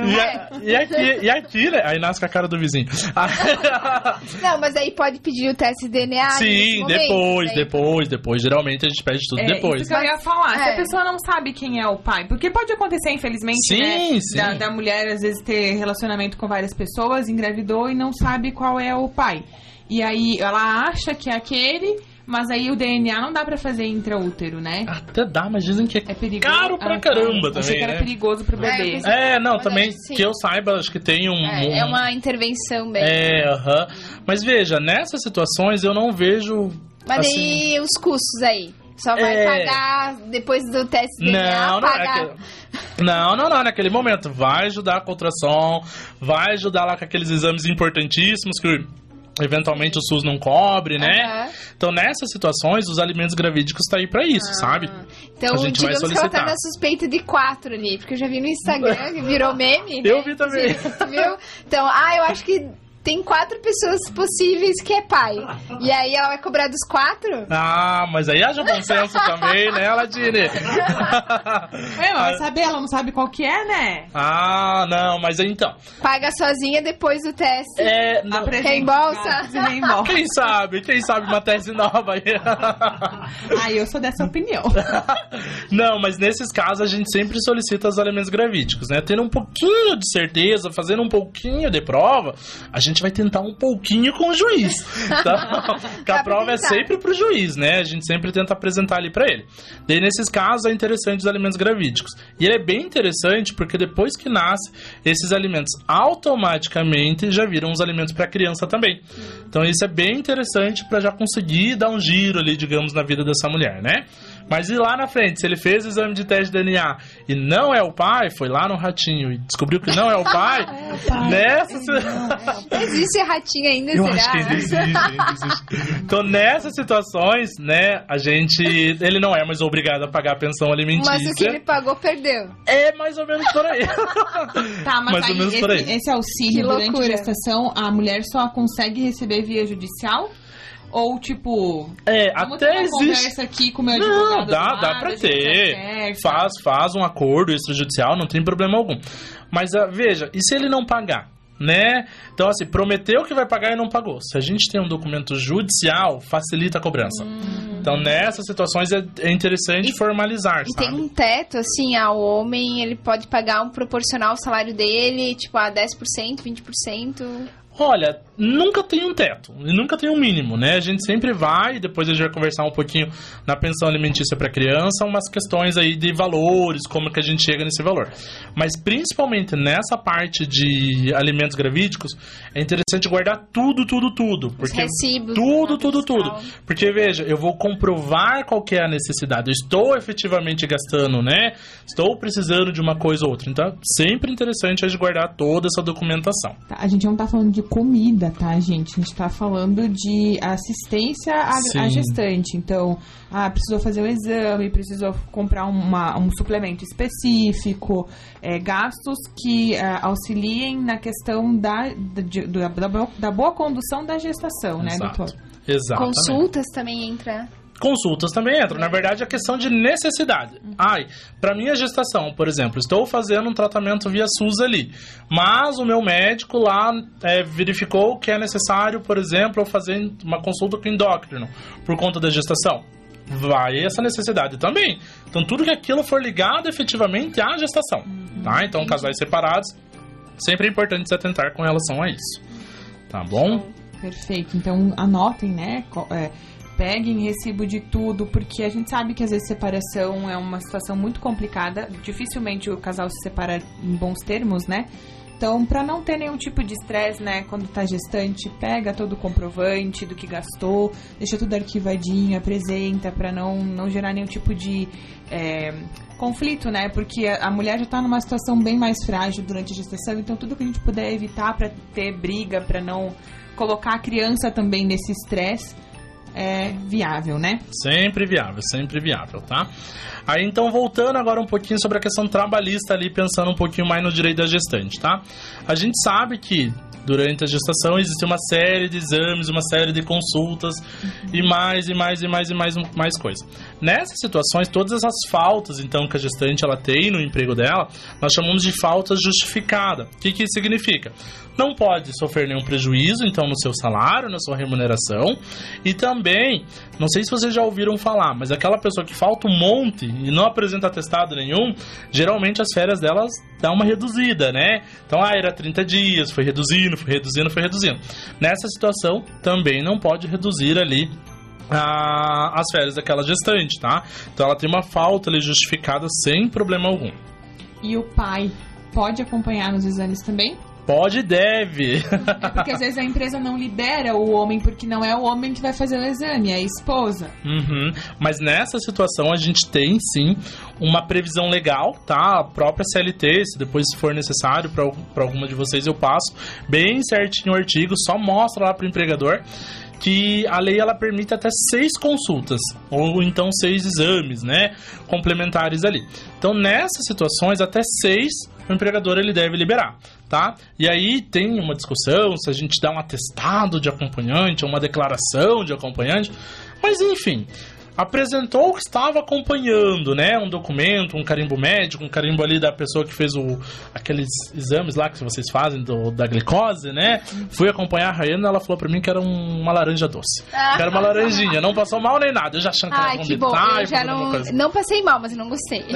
Speaker 4: e, a- e aqui, e aqui, né? Aí nasce com a cara do vizinho. [LAUGHS]
Speaker 3: Não, mas aí pode pedir o teste de DNA
Speaker 4: Sim,
Speaker 3: momento,
Speaker 4: depois,
Speaker 3: daí-
Speaker 4: depois, depois. Geralmente a gente pede tudo
Speaker 2: É,
Speaker 4: depois.
Speaker 2: Isso que eu ia falar. Se
Speaker 3: É.
Speaker 2: a pessoa não sabe quem é o pai, porque pode acontecer, infelizmente,
Speaker 4: Sim,
Speaker 2: né?
Speaker 4: sim.
Speaker 2: Da, da mulher, às vezes, ter relacionamento com várias pessoas, engravidou e não sabe qual é o pai. E aí ela acha que é aquele, mas aí o DNA não dá pra fazer intraútero, né?
Speaker 4: Até dá, mas dizem que é,
Speaker 2: É perigoso.
Speaker 4: caro pra
Speaker 2: Ah,
Speaker 4: caramba
Speaker 2: tá. Achei
Speaker 4: também,
Speaker 2: que era
Speaker 4: né?
Speaker 2: perigoso pro
Speaker 3: É,
Speaker 2: bebê.
Speaker 3: pensei-
Speaker 4: É, não,
Speaker 3: Mas
Speaker 4: também
Speaker 3: acho que
Speaker 4: eu saiba, acho que tem um.
Speaker 3: É, é
Speaker 4: um-
Speaker 3: uma intervenção bem.
Speaker 4: É, aham. Mas veja, nessas situações eu não vejo.
Speaker 3: Mas
Speaker 4: assim,
Speaker 3: daí os custos aí. Só vai
Speaker 4: É.
Speaker 3: pagar depois do teste de DNA,
Speaker 4: Não, não é
Speaker 3: pagar.
Speaker 4: que- Não, não, não, naquele momento. Vai ajudar a contração, vai ajudar lá com aqueles exames importantíssimos que eventualmente o SUS não cobre, né?
Speaker 3: Aham.
Speaker 4: Então, nessas situações, os alimentos gravídicos tá aí pra isso, sabe?
Speaker 3: Então,
Speaker 4: A gente vai
Speaker 3: digamos que ela tá
Speaker 4: solicitar.
Speaker 3: na suspeita de quatro ali, porque eu já vi no Instagram que virou meme. né?
Speaker 4: Eu vi também.
Speaker 3: Tu viu? Então, ah, eu acho que tem quatro pessoas possíveis que é pai. E aí ela vai cobrar dos quatro?
Speaker 4: Ah, mas aí haja bom senso também, né, Aladine? [LAUGHS]
Speaker 2: É, mas vai saber, ela não sabe qual que é, né?
Speaker 4: ah, não, mas então.
Speaker 3: Paga sozinha depois do teste.
Speaker 4: É, não,
Speaker 3: Reembolsa? [LAUGHS]
Speaker 2: e reembolsa.
Speaker 4: quem sabe? Quem sabe uma tese nova aí? [LAUGHS]
Speaker 2: Ah, eu sou dessa opinião.
Speaker 4: Não, mas nesses casos a gente sempre solicita os alimentos gravídicos, né? Tendo um pouquinho de certeza, fazendo um pouquinho de prova, a gente vai tentar um pouquinho com o juiz. Tá? [LAUGHS] Porque a prova é sempre pro juiz, né? A gente sempre tenta apresentar ali pra ele. Daí, nesses casos, é interessante os alimentos gravídicos. E ele é bem interessante porque depois que nasce, esses alimentos automaticamente já viram os alimentos pra criança também. Então, isso é bem interessante pra já conseguir dar um giro ali, digamos, na vida dessa mulher, né? Mas e lá na frente, se ele fez o exame de teste de DNA e não é o pai, foi lá no ratinho e descobriu que não é o [LAUGHS] pai, nessa.
Speaker 3: Existe ratinho ainda,
Speaker 4: Eu
Speaker 3: será?
Speaker 4: acho que ainda existe, ainda existe. Então, nessas situações, né, a gente. Ele não é mais obrigado a pagar a pensão alimentícia.
Speaker 3: Mas o que ele pagou, perdeu.
Speaker 4: É mais ou menos por aí.
Speaker 2: Tá, mas
Speaker 4: Mais ou
Speaker 2: aí,
Speaker 4: menos por aí.
Speaker 2: esse, esse auxílio
Speaker 3: Que
Speaker 2: durante a
Speaker 3: loucura.
Speaker 2: gestação, a mulher só consegue receber via judicial? Ou, tipo,
Speaker 4: É, até existe.
Speaker 2: conversa aqui com o meu
Speaker 4: Não, dá, dá pra ter. Faz, faz um acordo extrajudicial, não tem problema algum. Mas ah, veja, e se ele não pagar? Né? Então, assim, prometeu que vai pagar e não pagou. Se a gente tem um documento judicial, facilita a cobrança. Então, nessas situações é, é interessante
Speaker 3: E-
Speaker 4: formalizar,
Speaker 3: E
Speaker 4: sabe?
Speaker 3: tem um teto, assim, ao homem, ele pode pagar um proporcional ao salário dele, tipo, a 10%, 20%.
Speaker 4: Olha, nunca tem um teto e nunca tem um mínimo, né? A gente sempre vai, depois a gente vai conversar um pouquinho na pensão alimentícia para criança, umas questões aí de valores, como que a gente chega nesse valor. Mas principalmente nessa parte de alimentos gravídicos, é interessante guardar tudo, tudo, tudo,
Speaker 3: Os
Speaker 4: porque
Speaker 3: recibos.
Speaker 4: tudo,
Speaker 3: nota
Speaker 4: tudo,
Speaker 3: fiscal.
Speaker 4: tudo. Porque veja, eu vou comprovar qual que é a necessidade. Eu estou efetivamente gastando, né? Estou precisando de uma coisa ou outra. Então, é sempre interessante a gente guardar toda essa documentação.
Speaker 2: Tá, a gente não tá falando de comida, tá, gente? A gente tá falando de assistência à, gestante. Então, ah, precisou fazer o exame, precisou comprar uma- um suplemento específico, é, gastos que ah, auxiliem na questão da, da, de- da, da boa- da boa condução da gestação, né,
Speaker 4: Exato.
Speaker 2: doutor?
Speaker 4: Exatamente.
Speaker 3: Consultas também entra.
Speaker 4: Consultas também entram. Na verdade, a questão de necessidade. Ai, para minha gestação, por exemplo, estou fazendo um tratamento via SUS ali, mas o meu médico lá é, verificou que é necessário, por exemplo, eu fazer uma consulta com endócrino por conta da gestação. Vai essa necessidade também. Então, tudo que aquilo for ligado efetivamente à gestação. Tá? Então, casais separados sempre é importante se atentar com relação a isso. Tá bom?
Speaker 2: Perfeito. Então anotem, né? é, peguem recibo de tudo, porque a gente sabe que às vezes separação é uma situação muito complicada. Dificilmente o casal se separa em bons termos, né? Então, para não ter nenhum tipo de estresse, né, quando tá gestante, pega todo o comprovante do que gastou, deixa tudo arquivadinho, apresenta, para não, não gerar nenhum tipo de é, conflito, né? Porque a, mulher já tá numa situação bem mais frágil durante a gestação, então tudo que a gente puder evitar para ter briga, para não colocar a criança também nesse estresse é viável, né?
Speaker 4: Sempre viável, sempre viável, tá? Aí então, voltando agora um pouquinho sobre a questão trabalhista ali, pensando um pouquinho mais no direito da gestante, tá? A gente sabe que durante a gestação existe uma série de exames, uma série de consultas e mais e mais e mais e mais mais coisa. Nessas situações, todas essas faltas então que a gestante ela tem no emprego dela, nós chamamos de falta justificada. O que que significa? Não pode sofrer nenhum prejuízo então no seu salário, na sua remuneração e também, não sei se vocês já ouviram falar, mas aquela pessoa que falta um monte e não apresenta atestado nenhum, geralmente as férias delas dá uma reduzida, né? Então, ah, era 30 dias, foi reduzindo, foi reduzindo, foi reduzindo. Nessa situação, também não pode reduzir ali as férias daquela gestante, tá? Então, ela tem uma falta ali justificada sem problema algum.
Speaker 2: E o pai pode acompanhar nos exames também?
Speaker 4: Pode e deve.
Speaker 2: É porque às vezes a empresa não libera o homem porque não é o homem que vai fazer o exame, é a esposa.
Speaker 4: Uhum. Mas nessa situação a gente tem sim uma previsão legal, tá? A própria CLT, se depois for necessário para alguma de vocês eu passo bem certinho o artigo, só mostra lá para o empregador que a lei ela permite até seis consultas ou então seis exames, né, complementares ali. Então nessas situações até seis o empregador ele deve liberar, tá? E aí tem uma discussão se a gente dá um atestado de acompanhante ou uma declaração de acompanhante, mas enfim, apresentou que estava acompanhando, né, um documento, um carimbo médico, um carimbo ali da pessoa que fez o, aqueles exames lá que vocês fazem do, da glicose, né? Fui acompanhar a Rayana, ela falou pra mim que era um- uma laranja doce. Que era uma laranjinha, não passou mal nem nada. Eu já achando que
Speaker 3: Ai, que bom. Eu já não, não passei mal, mas eu não gostei. [LAUGHS]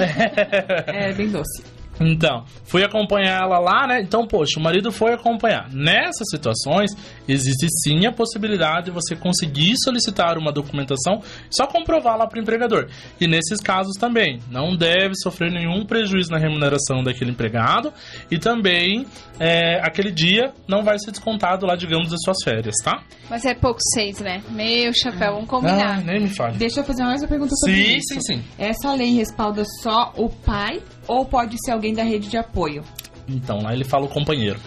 Speaker 2: É bem doce.
Speaker 4: Então, fui acompanhar ela lá, né? Então, poxa, o marido foi acompanhar. Nessas situações, existe sim a possibilidade de você conseguir solicitar uma documentação e só comprovar lá para o empregador. E nesses casos também, não deve sofrer nenhum prejuízo na remuneração daquele empregado e também é, aquele dia não vai ser descontado lá, digamos, das suas férias, tá?
Speaker 3: Mas é pouco seis, né? Meu chapéu, vamos combinar.
Speaker 4: Ah, nem me fale.
Speaker 2: Deixa eu fazer mais uma pergunta sobre
Speaker 4: Sim,
Speaker 2: isso.
Speaker 4: sim, sim.
Speaker 2: Essa lei respalda só o pai ou pode ser alguém da rede de apoio?
Speaker 4: Então, lá ele fala o companheiro.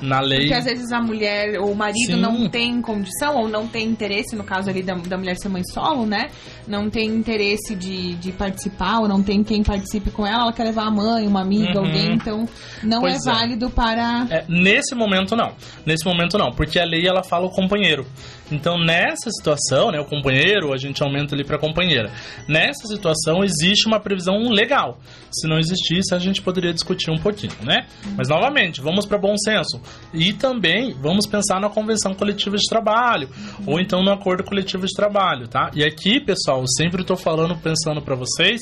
Speaker 4: Na lei.
Speaker 2: Porque às vezes a mulher ou o marido
Speaker 4: Sim.
Speaker 2: não tem condição ou não tem interesse, no caso ali da, da mulher ser mãe solo, né? Não tem interesse de, de participar ou não tem quem participe com ela, ela quer levar a mãe, uma amiga,
Speaker 4: Uhum.
Speaker 2: alguém, então não
Speaker 4: Pois
Speaker 2: é
Speaker 4: é.
Speaker 2: válido para.
Speaker 4: É, nesse momento não. Nesse momento não, porque a lei ela fala o companheiro. Então nessa situação, né, o companheiro, a gente aumenta ali para companheira. Nessa situação existe uma previsão legal. Se não existisse, a gente poderia discutir um pouquinho, né? Mas novamente, vamos para bom senso. E também vamos pensar na convenção coletiva de trabalho ou então no acordo coletivo de trabalho, tá? E aqui, pessoal, eu sempre estou falando, pensando para vocês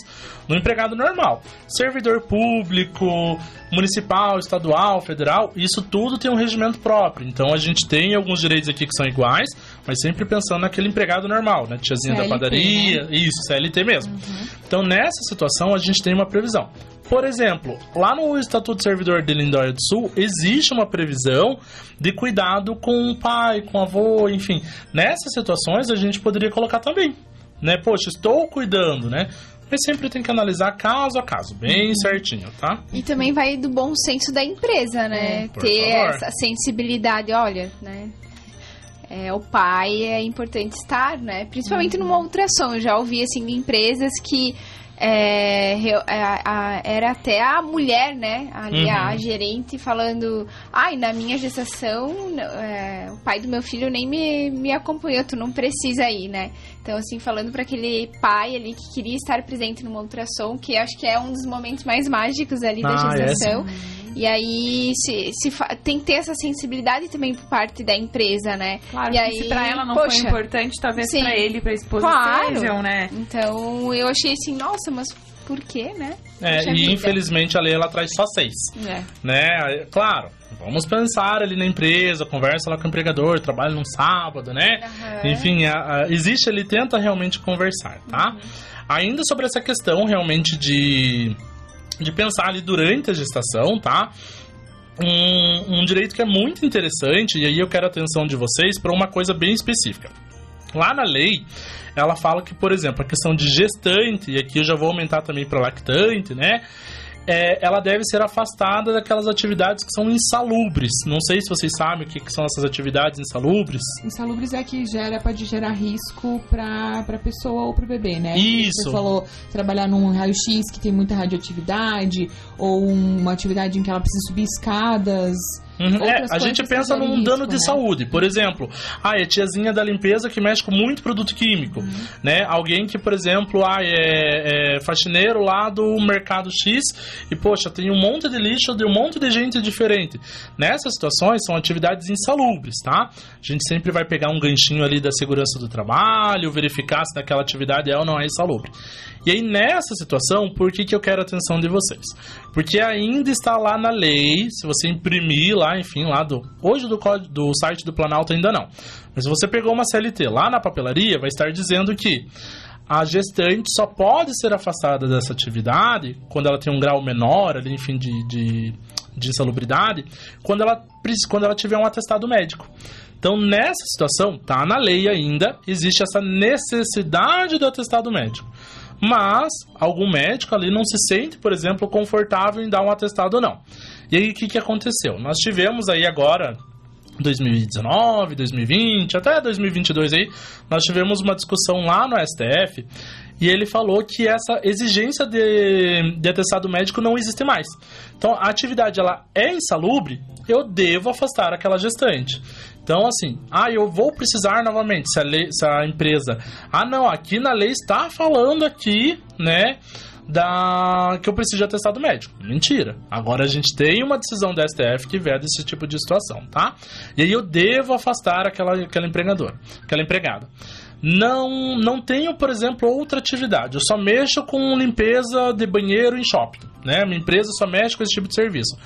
Speaker 4: no empregado normal, servidor público, municipal, estadual, federal, isso tudo tem um regimento próprio. Então a gente tem alguns direitos aqui que são iguais, mas sempre pensando naquele empregado normal, né? Tiazinha da
Speaker 2: CLT,
Speaker 4: padaria, isso, CLT mesmo. Então nessa situação a gente tem uma previsão. Por exemplo, lá no Estatuto do Servidor de Lindóia do Sul, existe uma previsão de cuidado com o pai, com o avô, enfim. Nessas situações a gente poderia colocar também, né? Poxa, estou cuidando, né? Mas sempre tem que analisar caso a caso, bem certinho, tá?
Speaker 3: E também vai do bom senso da empresa, né?
Speaker 4: Por
Speaker 3: Ter
Speaker 4: favor.
Speaker 3: essa sensibilidade, olha, né? É, o pai é importante estar, né? Principalmente numa ultrassom. Eu já ouvi, assim, de empresas que é, re- a- a- era até a mulher, né? Ali,
Speaker 4: Uhum.
Speaker 3: a gerente falando, ai, na minha gestação, é, o pai do meu filho nem me, me acompanhou, tu não precisa ir, né? Então, assim, falando para aquele pai ali que queria estar presente numa ultrassom, que acho que é um dos momentos mais mágicos ali da
Speaker 4: Ah, é,
Speaker 3: gestação. E aí se, se tem que ter essa sensibilidade também por parte da empresa, né?
Speaker 2: Claro,
Speaker 3: e
Speaker 2: que
Speaker 3: aí,
Speaker 2: se pra ela não
Speaker 3: poxa,
Speaker 2: foi importante, talvez
Speaker 3: sim.
Speaker 2: pra ele, pra esposa
Speaker 3: Claro.
Speaker 2: sejam, né?
Speaker 3: Então eu achei assim, nossa, mas por quê, né?
Speaker 4: É,
Speaker 3: Poxa
Speaker 4: e
Speaker 3: vida.
Speaker 4: infelizmente a lei ela traz só seis.
Speaker 2: É.
Speaker 4: né? Claro, vamos pensar ali na empresa, conversa lá com o empregador, trabalha num sábado, né?
Speaker 3: Aham.
Speaker 4: Enfim, a- a- existe ele tenta realmente conversar, tá? Ainda sobre essa questão realmente de, de pensar ali durante a gestação, tá? Um, um direito que é muito interessante, e aí eu quero a atenção de vocês para uma coisa bem específica. Lá na lei, ela fala que, por exemplo, a questão de gestante, e aqui eu já vou aumentar também para lactante, né? É, ela deve ser afastada daquelas atividades que são insalubres. Não sei se vocês sabem o que, que são essas atividades insalubres.
Speaker 2: Insalubres é que gera, pode gerar risco pra, pra pessoa ou pro bebê, né?
Speaker 4: Isso.
Speaker 2: Você falou trabalhar num raio-x que tem muita radioatividade, ou uma atividade em que ela precisa subir escadas.
Speaker 4: Uhum. É, a gente pensa num dano
Speaker 2: risco,
Speaker 4: de
Speaker 2: né?
Speaker 4: saúde. Por exemplo, ah, é a tiazinha da limpeza que mexe com muito produto químico.
Speaker 2: Uhum.
Speaker 4: Né? Alguém que, por exemplo, ah, é, é faxineiro lá do mercado X e, poxa, tem um monte de lixo de um monte de gente diferente. Nessas situações, são atividades insalubres, tá? A gente sempre vai pegar um ganchinho ali da segurança do trabalho, verificar se daquela atividade é ou não é insalubre. E aí, nessa situação, por que, que eu quero a atenção de vocês? Porque ainda está lá na lei, se você imprimir lá, enfim, lá do. Hoje do, código, do site do Planalto ainda não. Mas se você pegou uma CLT lá na papelaria, vai estar dizendo que a gestante só pode ser afastada dessa atividade quando ela tem um grau menor, ali, enfim, de, de, de insalubridade, quando ela, quando ela tiver um atestado médico. Então, nessa situação, tá na lei ainda, existe essa necessidade do atestado médico. Mas algum médico ali não se sente, por exemplo, confortável em dar um atestado ou não. E aí, o que, que aconteceu? Nós tivemos aí agora, 2019, 2020, até 2022 aí, nós tivemos uma discussão lá no STF e ele falou que essa exigência de, de atestado médico não existe mais. Então, a atividade ela é insalubre, eu devo afastar aquela gestante. Então, assim, ah, eu vou precisar novamente, se a, lei, se a empresa... Ah, não, aqui na lei está falando aqui, né, da que eu preciso de atestado médico. Mentira. Agora a gente tem uma decisão da STF que veda esse tipo de situação, tá? E aí eu devo afastar aquela, aquela empregadora, aquela empregada. Não, não tenho, por exemplo, outra atividade. Eu só mexo com limpeza de banheiro em shopping, né? Minha empresa só mexe com esse tipo de serviço.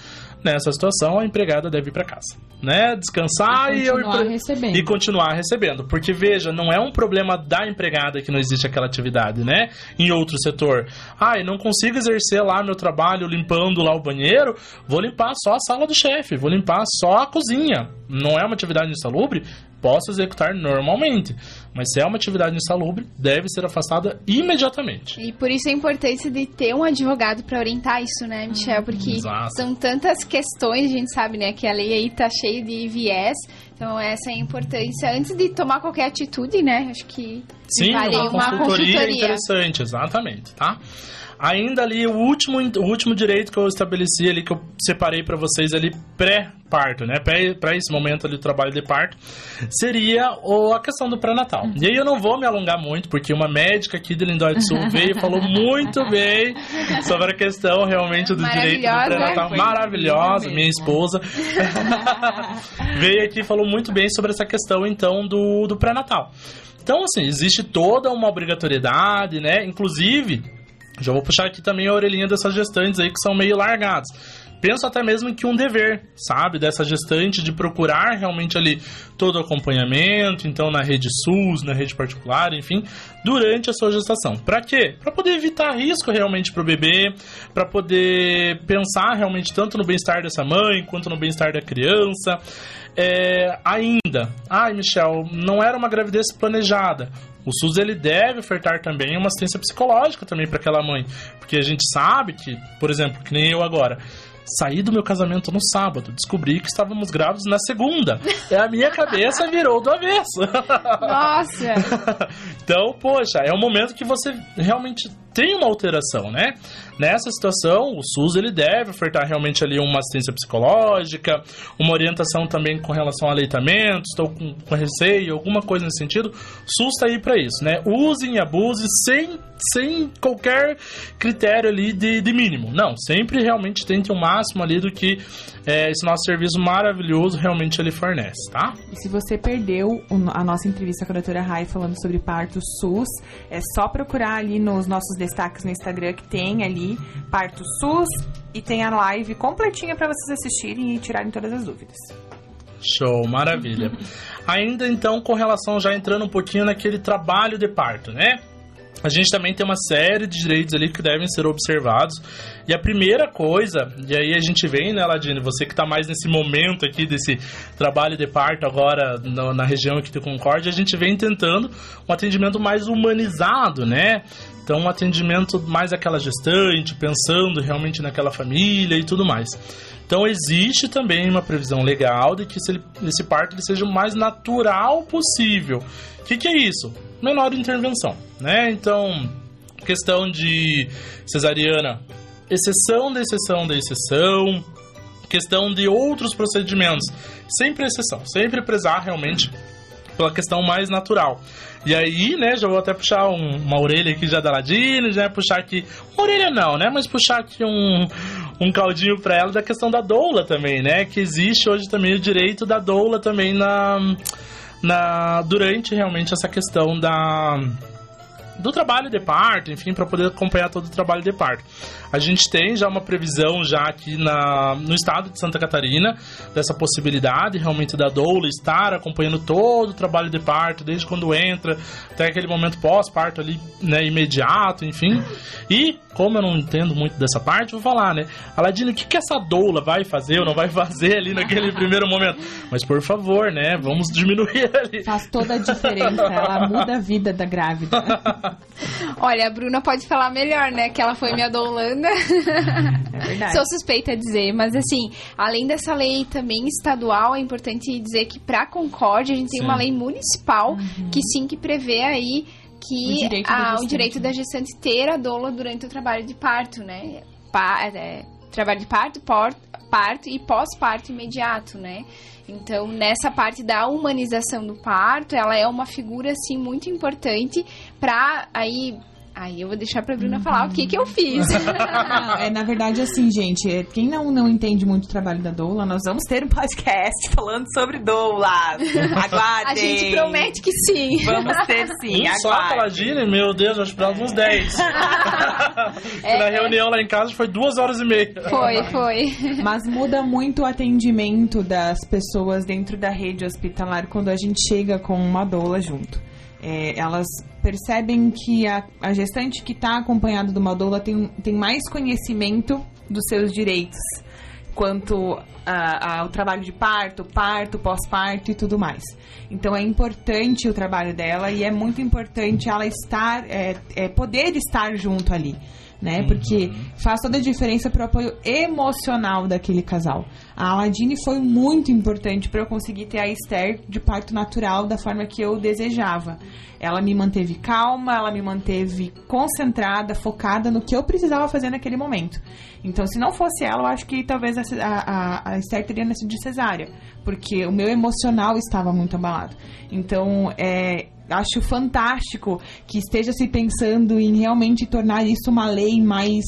Speaker 4: Nessa situação, a empregada deve ir para casa, né? Descansar
Speaker 2: E
Speaker 4: e,
Speaker 2: continuar recebendo.
Speaker 4: e continuar recebendo. Porque, veja, não é um problema da empregada que não existe aquela atividade, né? Em outro setor. Ah, eu não consigo exercer lá meu trabalho limpando lá o banheiro, vou limpar só a sala do chefe, vou limpar só a cozinha. Não é uma atividade insalubre? Posso executar normalmente. Mas se é uma atividade insalubre, deve ser afastada imediatamente.
Speaker 3: E por isso a importância de ter um advogado para orientar isso, né, Michel? Porque
Speaker 4: Exato.
Speaker 3: são tantas questões, a gente sabe, né, que a lei aí tá cheia de viés. Então essa é a importância antes de tomar qualquer atitude, né? Acho que
Speaker 4: Sim,
Speaker 3: vale
Speaker 4: uma,
Speaker 3: uma
Speaker 4: consultoria,
Speaker 3: consultoria.
Speaker 4: interessante, exatamente, tá? Ainda ali, o último, o último direito que eu estabeleci ali, que eu separei para vocês ali, pré-parto, né? Para esse momento ali do trabalho de parto, seria o, a questão do pré-natal. E aí eu não vou me alongar muito, porque uma médica aqui de Lindóia do Sul [LAUGHS] veio e falou muito bem sobre a questão realmente do direito do pré-natal. Maravilhosa, minha esposa. [LAUGHS] veio aqui e falou muito bem sobre essa questão, então, do, do pré-natal. Então, assim, existe toda uma obrigatoriedade, né? Inclusive, já vou puxar aqui também a orelhinha dessas gestantes aí que são meio largadas. Penso até mesmo que um dever, sabe, dessa gestante de procurar realmente ali todo o acompanhamento, então na rede SUS, na rede particular, enfim, durante a sua gestação. Para quê? Para poder evitar risco realmente para o bebê, para poder pensar realmente tanto no bem-estar dessa mãe quanto no bem-estar da criança. É, ainda, ai Michel, não era uma gravidez planejada. O SUS ele deve ofertar também uma assistência psicológica também para aquela mãe, porque a gente sabe que, por exemplo, que nem eu agora, saí do meu casamento no sábado, descobri que estávamos grávidos na segunda. E a minha cabeça virou do avesso.
Speaker 3: Nossa! [LAUGHS]
Speaker 4: então, poxa, é um momento que você realmente tem uma alteração, né? Nessa situação, o SUS ele deve ofertar realmente ali uma assistência psicológica, uma orientação também com relação a aleitamento, estou com, com receio, alguma coisa nesse sentido. SUS está aí para isso, né? Usem e abusem sem, sem qualquer critério ali de, de mínimo. Não, sempre realmente tente o máximo ali do que é, esse nosso serviço maravilhoso realmente ele fornece, tá?
Speaker 2: E se você perdeu a nossa entrevista com a doutora Rai falando sobre parto SUS, é só procurar ali nos nossos destaques no Instagram que tem ali Parto SUS e tem a live completinha para vocês assistirem e tirarem todas as dúvidas.
Speaker 4: Show, maravilha. [LAUGHS] Ainda então, com relação, já entrando um pouquinho naquele trabalho de parto, né? A gente também tem uma série de direitos ali que devem ser observados. E a primeira coisa, e aí a gente vem, né, Ladine, você que está mais nesse momento aqui desse trabalho de parto agora no, na região aqui do Concórdia, a gente vem tentando um atendimento mais humanizado, né? Então, um atendimento mais aquela gestante, pensando realmente naquela família e tudo mais. Então, existe também uma previsão legal de que esse, parto ele seja o mais natural possível. O que, que é isso? Menor intervenção, né? Então, questão de cesariana, exceção da exceção da exceção, questão de outros procedimentos, sempre exceção, sempre prezar realmente pela questão mais natural. E aí, né, já vou até puxar um, uma orelha aqui já da Ladine, já puxar aqui. Uma orelha não, né? Mas puxar aqui um, um caldinho para ela da questão da doula também, né? Que existe hoje também o direito da doula também na. Na durante realmente essa questão da do trabalho de parto, enfim, para poder acompanhar todo o trabalho de parto. A gente tem já uma previsão já aqui na, no estado de Santa Catarina dessa possibilidade realmente da doula estar acompanhando todo o trabalho de parto, desde quando entra até aquele momento pós-parto ali, né, imediato, enfim. E como eu não entendo muito dessa parte, vou falar, né? Aladino, o que, que essa doula vai fazer ou não vai fazer ali naquele [LAUGHS] primeiro momento? Mas por favor, né? Vamos diminuir [LAUGHS] ali.
Speaker 2: Faz toda a diferença, ela muda a vida da grávida. [LAUGHS]
Speaker 3: Olha, a Bruna pode falar melhor, né? Que ela foi minha doulanda. [LAUGHS] É verdade. Sou suspeita a dizer, mas assim, além dessa lei também estadual, é importante dizer que para Concórdia a gente sim. tem uma lei municipal uhum. que sim que prevê aí que o direito, a, o direito da gestante ter a doula durante o trabalho de parto, né? Pa, é, trabalho de parto, por, parto e pós-parto imediato, né? Então, nessa parte da humanização do parto, ela é uma figura, assim, muito importante para aí Aí eu vou deixar pra Bruna uhum. falar o que que eu fiz. [LAUGHS]
Speaker 2: Não, é, na verdade, assim, gente, é, quem não, não entende muito o trabalho da doula, nós vamos ter um podcast falando sobre doula. Aguardem.
Speaker 3: A gente promete que sim.
Speaker 2: Vamos ter sim,
Speaker 4: um Só a Paladine, meu Deus, eu esperava uns 10. [LAUGHS] é, Na reunião lá em casa foi duas horas e meia.
Speaker 3: Foi, foi.
Speaker 2: Mas muda muito o atendimento das pessoas dentro da rede hospitalar quando a gente chega com uma doula junto. É, elas percebem que a, a gestante que está acompanhada do uma doula tem, tem mais conhecimento dos seus direitos quanto ao trabalho de parto, parto, pós-parto e tudo mais. Então é importante o trabalho dela e é muito importante ela estar, é, é poder estar junto ali né? Uhum. Porque faz toda a diferença para o apoio emocional daquele casal. A Aladine foi muito importante para eu conseguir ter a Esther de parto natural da forma que eu desejava. Ela me manteve calma, ela me manteve concentrada, focada no que eu precisava fazer naquele momento. Então, se não fosse ela, eu acho que talvez a, a, a Esther teria nascido de cesárea, porque o meu emocional estava muito abalado. Então, é, acho fantástico que esteja se pensando em realmente tornar isso uma lei mais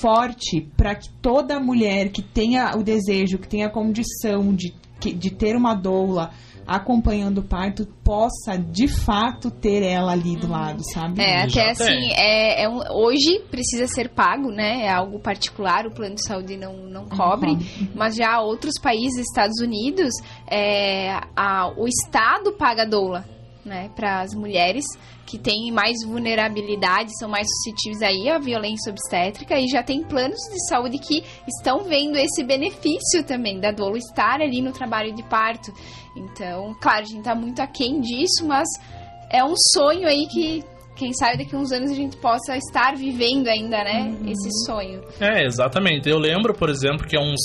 Speaker 2: forte para que toda mulher que tenha o desejo, que tenha a condição de, de ter uma doula acompanhando o parto possa de fato ter ela ali do lado, sabe?
Speaker 3: É, até assim, é, é um, hoje precisa ser pago, né? É algo particular, o plano de saúde não, não cobre, uhum. mas já outros países, Estados Unidos, é, a, o Estado paga a doula né, para as mulheres que têm mais vulnerabilidade, são mais suscetíveis aí à violência obstétrica e já tem planos de saúde que estão vendo esse benefício também da dolo estar ali no trabalho de parto. Então, claro, a gente está muito aquém disso, mas é um sonho aí que quem sabe daqui a uns anos a gente possa estar vivendo ainda, né, uhum. esse sonho.
Speaker 4: É, exatamente. Eu lembro, por exemplo, que há uns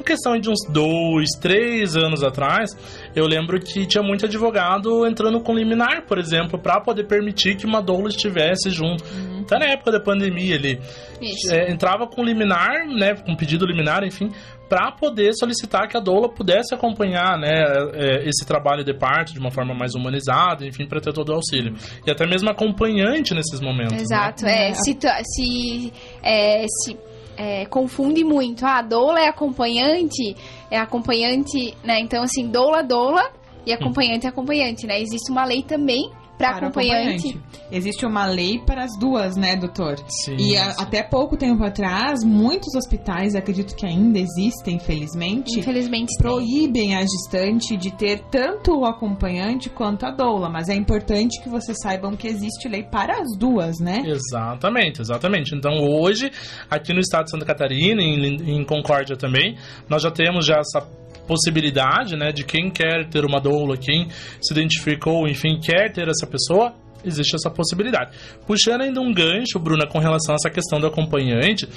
Speaker 4: uma questão de uns dois, três anos atrás, eu lembro que tinha muito advogado entrando com liminar, por exemplo, para poder permitir que uma doula estivesse junto.
Speaker 2: Uhum.
Speaker 4: Até na época da pandemia ele
Speaker 3: Isso.
Speaker 4: é, entrava com liminar, né, com pedido liminar, enfim, para poder solicitar que a doula pudesse acompanhar, né, é, esse trabalho de parto de uma forma mais humanizada, enfim, para ter todo o auxílio. E até mesmo acompanhante nesses momentos. né?
Speaker 3: Exato, é.
Speaker 2: É.
Speaker 3: Se, tu- se, é, se é, confunde muito. Ah, doula é acompanhante, é acompanhante, né? Então, assim, doula, doula e acompanhante é acompanhante, né? Existe uma lei também para
Speaker 2: o
Speaker 3: acompanhante.
Speaker 2: Existe uma lei para as duas, né, doutor?
Speaker 4: Sim,
Speaker 2: E a-
Speaker 4: sim.
Speaker 2: até pouco tempo atrás, muitos hospitais, acredito que ainda existem, felizmente,
Speaker 3: Infelizmente, tem.
Speaker 2: proíbem a gestante de ter tanto o acompanhante quanto a doula. Mas é importante que vocês saibam que existe lei para as duas, né?
Speaker 4: Exatamente, exatamente. Então hoje, aqui no estado de Santa Catarina, em, em Concórdia também, nós já temos já essa possibilidade, né, de quem quer ter uma doula, quem se identificou, enfim, quer ter essa pessoa, existe essa possibilidade. Puxando ainda um gancho, Bruna, com relação a essa questão do acompanhante,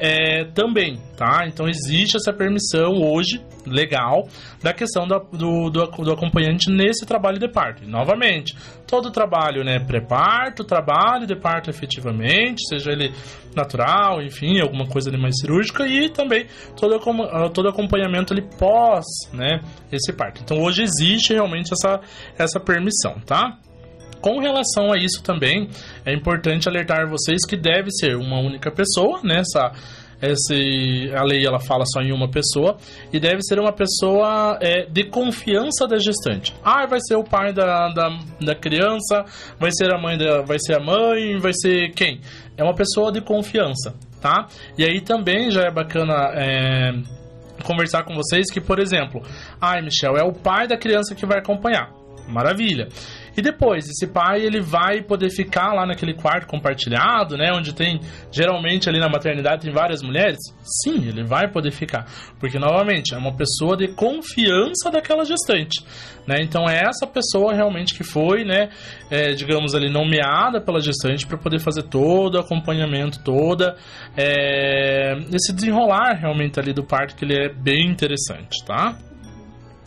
Speaker 4: é, também, tá? Então existe essa permissão hoje, legal, da questão do, do, do acompanhante nesse trabalho de parto. E, novamente, todo o trabalho, né, pré-parto, trabalho de parto efetivamente, seja ele natural, enfim, alguma coisa ali mais cirúrgica, e também todo, todo acompanhamento ali pós, né, esse parto. Então hoje existe realmente essa, essa permissão, tá? Com relação a isso também, é importante alertar vocês que deve ser uma única pessoa, né? Essa, a lei ela fala só em uma pessoa e deve ser uma pessoa é, de confiança da gestante. Ah, vai ser o pai da, da, da criança, vai ser a mãe da, vai ser a mãe, vai ser quem? É uma pessoa de confiança, tá? E aí também já é bacana é, conversar com vocês que, por exemplo, ai, Michel, é o pai da criança que vai acompanhar. Maravilha. E depois, esse pai ele vai poder ficar lá naquele quarto compartilhado, né, onde tem geralmente ali na maternidade tem várias mulheres? Sim, ele vai poder ficar, porque novamente é uma pessoa de confiança daquela gestante, né? Então é essa pessoa realmente que foi, né, é, digamos ali nomeada pela gestante para poder fazer todo o acompanhamento, toda é, esse desenrolar realmente ali do parto que ele é bem interessante, tá?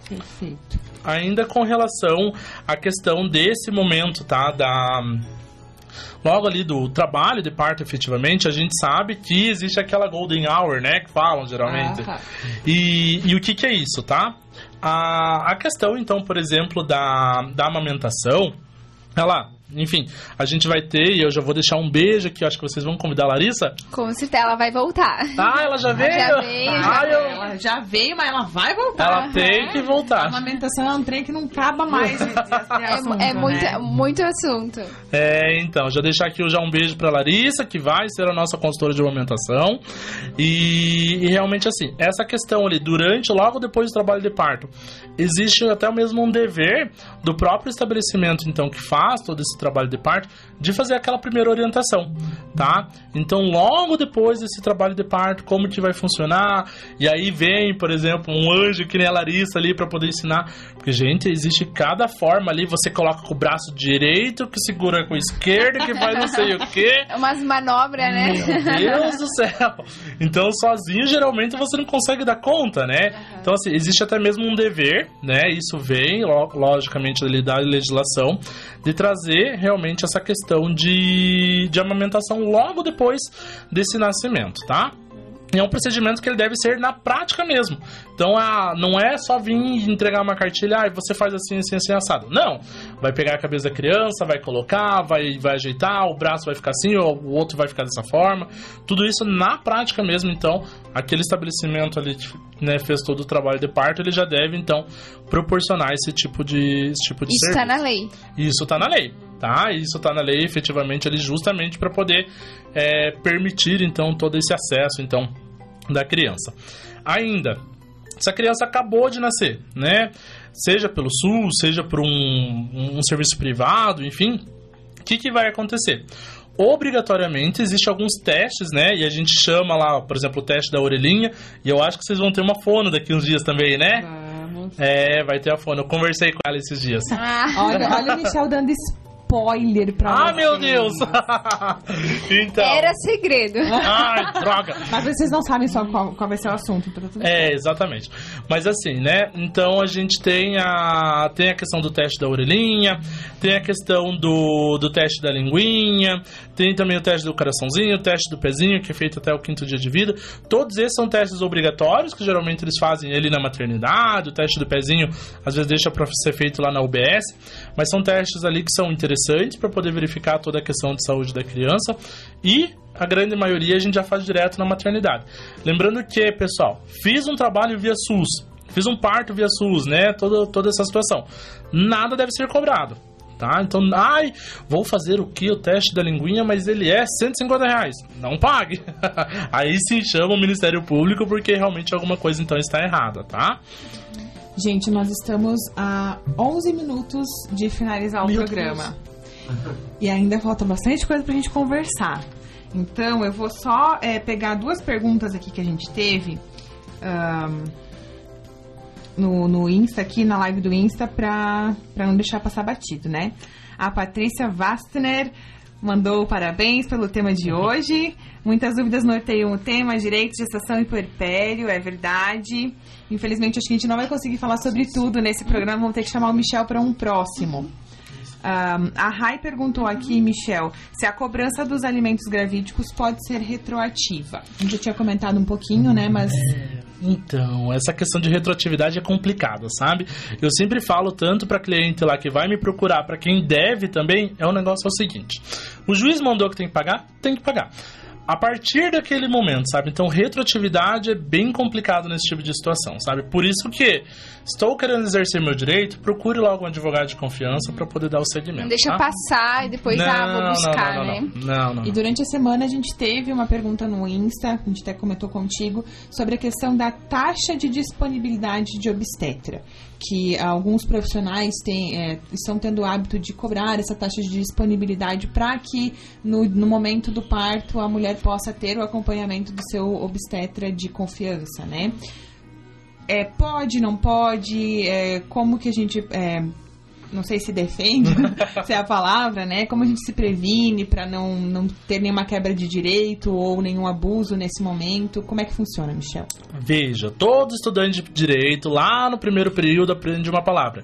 Speaker 2: Perfeito.
Speaker 4: Ainda com relação à questão desse momento, tá? Da logo ali do trabalho de parto efetivamente, a gente sabe que existe aquela golden hour, né, que falam geralmente.
Speaker 2: Ah,
Speaker 4: E, e o que que é isso, tá? A, a questão então, por exemplo, da, da amamentação, ela, enfim, a gente vai ter, e eu já vou deixar um beijo aqui, eu acho que vocês vão convidar a Larissa.
Speaker 3: Com certeza, ela vai voltar.
Speaker 4: Ah, ela já veio?
Speaker 3: Já veio, já
Speaker 4: Ah, eu-
Speaker 2: Ela já veio, mas ela vai voltar.
Speaker 4: Ela tem que
Speaker 2: A
Speaker 4: voltar.
Speaker 2: amamentação é um trem que não acaba mais. esse- esse
Speaker 3: É,
Speaker 2: assunto,
Speaker 3: é muito,
Speaker 2: né?
Speaker 3: muito assunto.
Speaker 4: É, então, já deixar aqui já um beijo pra Larissa, que vai ser a nossa consultora de amamentação. E, e realmente assim, essa questão ali, durante, logo depois do trabalho de parto, existe até mesmo um dever do próprio estabelecimento, então, que faz todo esse trabalho de parto, de fazer aquela primeira orientação, tá? Então, logo depois desse trabalho de parto, como que vai funcionar, e aí vem, por exemplo, um anjo que nem a Larissa ali pra poder ensinar, porque, gente, existe cada forma ali, você coloca com o braço direito, que segura com o esquerdo, que faz não sei o quê. [LAUGHS]
Speaker 3: É umas manobras, né?
Speaker 4: Meu Deus do céu! Então, sozinho, geralmente você não consegue dar conta, né? Então, assim, existe até mesmo um dever, né? Isso vem, lo- logicamente, ali da legislação, de trazer realmente essa questão de, de amamentação logo depois desse nascimento, tá? E é um procedimento que ele deve ser na prática mesmo. Então, a, não é só vir e entregar uma cartilha, ah, você faz assim, assim, assim, assado. Não. Vai pegar a cabeça da criança, vai colocar, vai, vai ajeitar, o braço vai ficar assim, ou o outro vai ficar dessa forma. Tudo isso na prática mesmo. Então, aquele estabelecimento ali que né, fez todo o trabalho de parto, ele já deve, então, proporcionar esse tipo de, esse tipo de
Speaker 3: Isso
Speaker 4: serviço.
Speaker 3: tá na lei.
Speaker 4: Isso tá na lei, tá? Isso tá na lei, efetivamente, ali justamente para poder é, permitir, então, todo esse acesso, então, da criança. Ainda, se a criança acabou de nascer, né? Seja pelo SUS, seja por um, um serviço privado, enfim, o que, que vai acontecer? Obrigatoriamente existe alguns testes, né? E a gente chama lá, por exemplo, o teste da orelhinha. E eu acho que vocês vão ter uma fono daqui uns dias também, né?
Speaker 2: Vamos.
Speaker 4: É, vai ter a fono. Eu conversei com ela esses dias.
Speaker 3: Ah,
Speaker 2: Olha, olha o Michel dando spoiler pra
Speaker 4: Ah,
Speaker 2: vocês.
Speaker 4: meu Deus! [LAUGHS] então.
Speaker 3: Era segredo.
Speaker 4: Ai, droga!
Speaker 2: Mas vocês não sabem só qual, qual vai ser o assunto, então tá tudo
Speaker 4: É, exatamente. Mas assim, né? Então a gente tem a, tem a questão do teste da orelhinha, tem a questão do, do teste da linguinha, tem também o teste do coraçãozinho, o teste do pezinho, que é feito até o quinto dia de vida. Todos esses são testes obrigatórios, que geralmente eles fazem ali na maternidade. O teste do pezinho, às vezes, deixa para ser feito lá na UBS. Mas são testes ali que são interessantes para poder verificar toda a questão de saúde da criança. E a grande maioria a gente já faz direto na maternidade. Lembrando que, pessoal, fiz um trabalho via SUS, fiz um parto via SUS, né? Toda, toda essa situação. Nada deve ser cobrado. Tá? Então, ai, vou fazer o que? O teste da linguinha, mas ele é 150 reais. Não pague. [LAUGHS] Aí sim chama o Ministério Público porque realmente alguma coisa então está errada, tá?
Speaker 2: Gente, nós estamos a 11 minutos de finalizar o
Speaker 4: Meu
Speaker 2: programa. E ainda falta bastante coisa pra gente conversar. Então, eu vou só é, pegar duas perguntas aqui que a gente teve ahn, no, no Insta, aqui na live do Insta, pra, pra não deixar passar batido, né? A Patrícia Vastner mandou parabéns pelo tema de hoje. Muitas dúvidas norteiam o tema, direito, gestação e puerpério, é verdade. Infelizmente, acho que a gente não vai conseguir falar sobre tudo nesse programa, vamos ter que chamar o Michel para um próximo. Um, a Rai perguntou aqui, Michel, se a cobrança dos alimentos gravídicos pode ser retroativa. A gente já tinha comentado um pouquinho, né? Mas
Speaker 4: Então, essa questão de retroatividade é complicada, sabe? Eu sempre falo tanto para cliente lá que vai me procurar, para quem deve também, é o negócio é o seguinte: o juiz mandou que tem que pagar, tem que pagar. A partir daquele momento, sabe? Então, retroatividade é bem complicado nesse tipo de situação, sabe? Por isso que estou querendo exercer meu direito, procure logo um advogado de confiança para poder dar o segmento.
Speaker 3: Não deixa
Speaker 4: tá?
Speaker 3: passar e depois,
Speaker 4: não,
Speaker 3: ah, vou buscar,
Speaker 4: não, não,
Speaker 3: né?
Speaker 4: Não, não, não.
Speaker 2: E durante a semana a gente teve uma pergunta no Insta, a gente até comentou contigo, sobre a questão da taxa de disponibilidade de obstetra. Que alguns profissionais têm, é, estão tendo o hábito de cobrar essa taxa de disponibilidade para que no, no momento do parto a mulher possa ter o acompanhamento do seu obstetra de confiança, né? É, pode, não pode? É, como que a gente. Não sei se defende, [LAUGHS] [LAUGHS] se é a palavra, né? Como a gente se previne para não, não ter nenhuma quebra de direito ou nenhum abuso nesse momento? Como é que funciona, Michel?
Speaker 4: Veja, todo estudante de direito, lá no primeiro período, aprende uma palavra.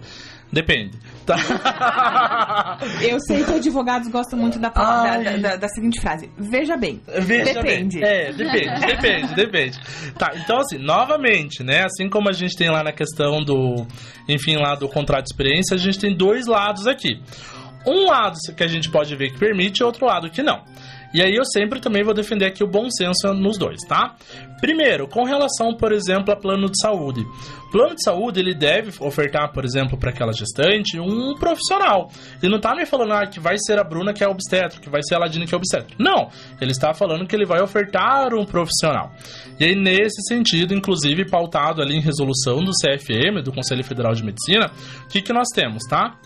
Speaker 4: Depende. Tá? [LAUGHS]
Speaker 2: Eu sei que advogados gostam muito da, da, da- da seguinte frase: veja bem.
Speaker 4: Veja
Speaker 2: Depende.
Speaker 4: bem. É, depende, [LAUGHS] depende, depende. Tá, então assim, novamente, né? Assim como a gente tem lá na questão do, enfim, lá do contrato de experiência, a gente tem dois lados aqui. Um lado que a gente pode ver que permite e outro lado que não. E aí eu sempre também vou defender aqui o bom senso nos dois, tá? Primeiro, com relação, por exemplo, a plano de saúde. Plano de saúde, ele deve ofertar, por exemplo, para aquela gestante, um profissional. Ele não tá me falando ah, que vai ser a Bruna que é obstetra, que vai ser a Ladina que é obstetra. Não, ele está falando que ele vai ofertar um profissional. E aí, nesse sentido, inclusive pautado ali em resolução do CFM, do Conselho Federal de Medicina, o que, que nós temos, tá?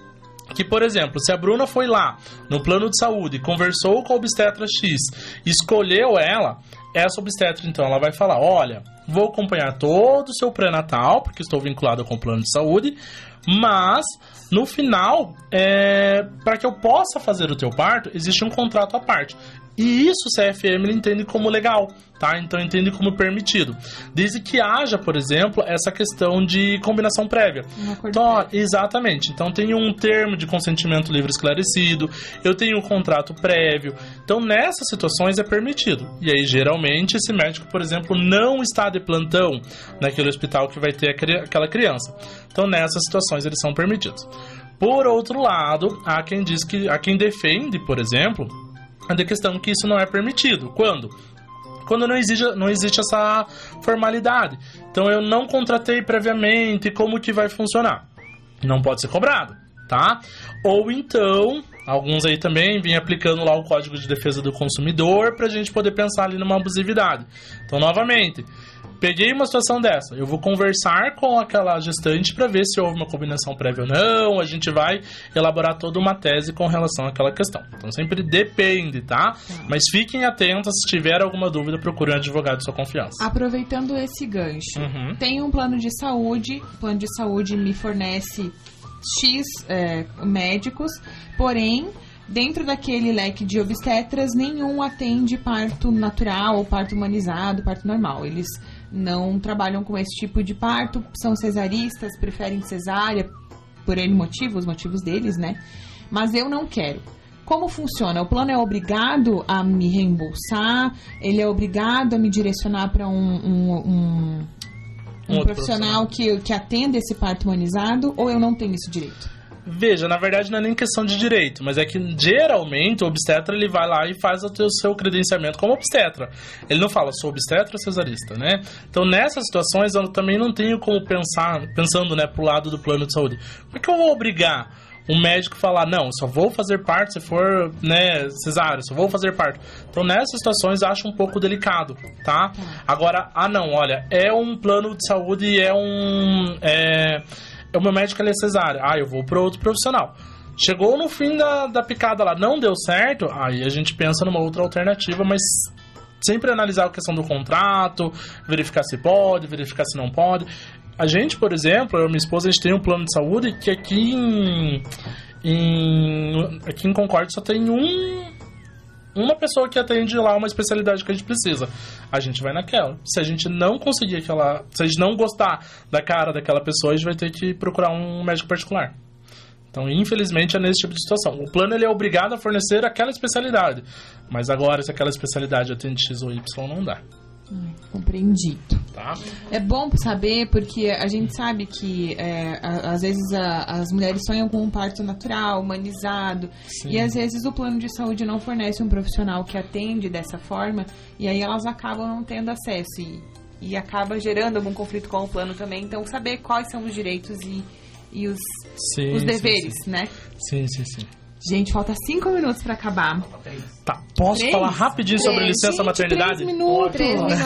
Speaker 4: Que, por exemplo, se a Bruna foi lá no plano de saúde, conversou com a obstetra X, escolheu ela, essa obstetra, então, ela vai falar: olha, vou acompanhar todo o seu pré-natal, porque estou vinculado com o plano de saúde, mas no final, é, para que eu possa fazer o teu parto, existe um contrato à parte. E isso o CFM entende como legal, tá? Então entende como permitido. Desde que haja, por exemplo, essa questão de combinação prévia. Então, exatamente. Então tem um termo de consentimento livre esclarecido, eu tenho um contrato prévio. Então nessas situações é permitido. E aí geralmente esse médico, por exemplo, não está de plantão naquele hospital que vai ter aquela criança. Então nessas situações eles são permitidos. Por outro lado, há quem diz que há quem defende, por exemplo, a questão que isso não é permitido. Quando? Quando não existe, não existe essa formalidade. Então eu não contratei previamente, como que vai funcionar? Não pode ser cobrado, tá? Ou então, alguns aí também vêm aplicando lá o Código de Defesa do Consumidor pra gente poder pensar ali numa abusividade. Então, novamente, peguei uma situação dessa, eu vou conversar com aquela gestante para ver se houve uma combinação prévia ou não, a gente vai elaborar toda uma tese com relação àquela questão. Então sempre depende, tá? Mas fiquem atentos, se tiver alguma dúvida, procure um advogado de sua confiança.
Speaker 2: Aproveitando esse gancho,
Speaker 4: Uhum.
Speaker 2: tem um plano de saúde, o plano de saúde me fornece X é, médicos, porém dentro daquele leque de obstetras, nenhum atende parto natural ou parto humanizado, parto normal. Eles não trabalham com esse tipo de parto, são cesaristas, preferem cesárea por N motivo, os motivos deles, né? Mas eu não quero. Como funciona? O plano é obrigado a me reembolsar? Ele é obrigado a me direcionar para um, um, um, um
Speaker 4: outro
Speaker 2: profissional que, que atenda esse parto humanizado? Ou eu não tenho esse direito?
Speaker 4: Veja, na verdade não é nem questão de direito, mas é que geralmente o obstetra ele vai lá e faz o seu credenciamento como obstetra. Ele não fala sou obstetra ou cesarista, né? Então nessas situações eu também não tenho como pensar, pensando, né, pro lado do plano de saúde. Por que eu vou obrigar um médico a falar, não, só vou fazer parto se for, né, cesárea, só vou fazer parto. Então nessas situações eu acho um pouco delicado, tá? Agora, ah não, olha, é um plano de saúde é um é o meu médico é cesárea. Ah, eu vou para outro profissional. Chegou no fim da, da picada lá, não deu certo, aí a gente pensa numa outra alternativa, mas sempre analisar a questão do contrato, verificar se pode, verificar se não pode. A gente, por exemplo, eu e minha esposa, a gente tem um plano de saúde que aqui em, em aqui em Concórdia só tem um uma pessoa que atende lá uma especialidade que a gente precisa. A gente vai naquela. Se a gente não conseguir aquela. Se a gente não gostar da cara daquela pessoa, a gente vai ter que procurar um médico particular. Então, infelizmente, é nesse tipo de situação. O plano ele é obrigado a fornecer aquela especialidade. Mas agora, se aquela especialidade atende X ou Y, não dá.
Speaker 2: Compreendido.
Speaker 4: Tá?
Speaker 2: É bom saber porque a gente sabe que é, a- às vezes a- as mulheres sonham com um parto natural, humanizado,
Speaker 4: Sim.
Speaker 2: e às vezes o plano de saúde não fornece um profissional que atende dessa forma, e aí elas acabam não tendo acesso e, e acaba gerando algum conflito com o plano também. Então, saber quais são os direitos e, e os,
Speaker 4: Sim,
Speaker 2: os
Speaker 4: sim,
Speaker 2: deveres, né?
Speaker 4: Sim, sim, sim.
Speaker 2: Gente, falta cinco minutos pra acabar.
Speaker 4: Tá, posso
Speaker 2: Três?
Speaker 4: falar rapidinho sobre
Speaker 3: Três.
Speaker 4: licença
Speaker 2: Gente,
Speaker 4: maternidade?
Speaker 2: Três minutos.
Speaker 3: Três [LAUGHS] minutos.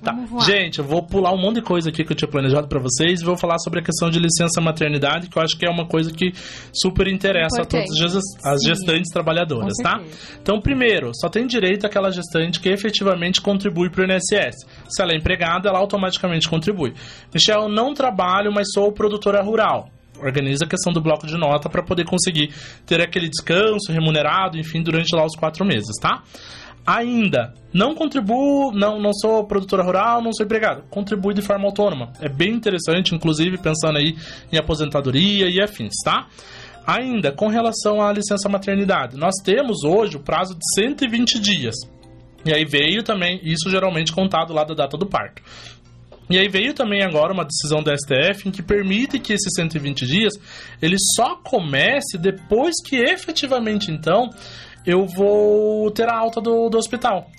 Speaker 4: Tá. Gente, eu vou pular um monte de coisa aqui que eu tinha planejado pra vocês e vou falar sobre a questão de licença maternidade, que eu acho que é uma coisa que super interessa a
Speaker 3: Importante.
Speaker 4: todas as ges- as
Speaker 2: Sim.
Speaker 4: gestantes trabalhadoras, tá? Então, primeiro, só tem direito aquela gestante que efetivamente contribui pro INSS. Se ela é empregada, ela automaticamente contribui. Michel, eu não trabalho, mas sou produtora rural. Organiza a questão do bloco de nota para poder conseguir ter aquele descanso remunerado, enfim, durante lá os quatro meses, tá? Ainda, não contribuo, não, não sou produtora rural, não sou empregado. Contribui de forma autônoma. É bem interessante, inclusive pensando aí em aposentadoria e afins, tá? Ainda, com relação à licença maternidade, nós temos hoje o prazo de 120 dias. E aí veio também, isso geralmente contado lá da data do parto. E aí veio também agora uma decisão da STF em que permite que esses 120 dias ele só comece depois que efetivamente então eu vou ter a alta do, do hospital.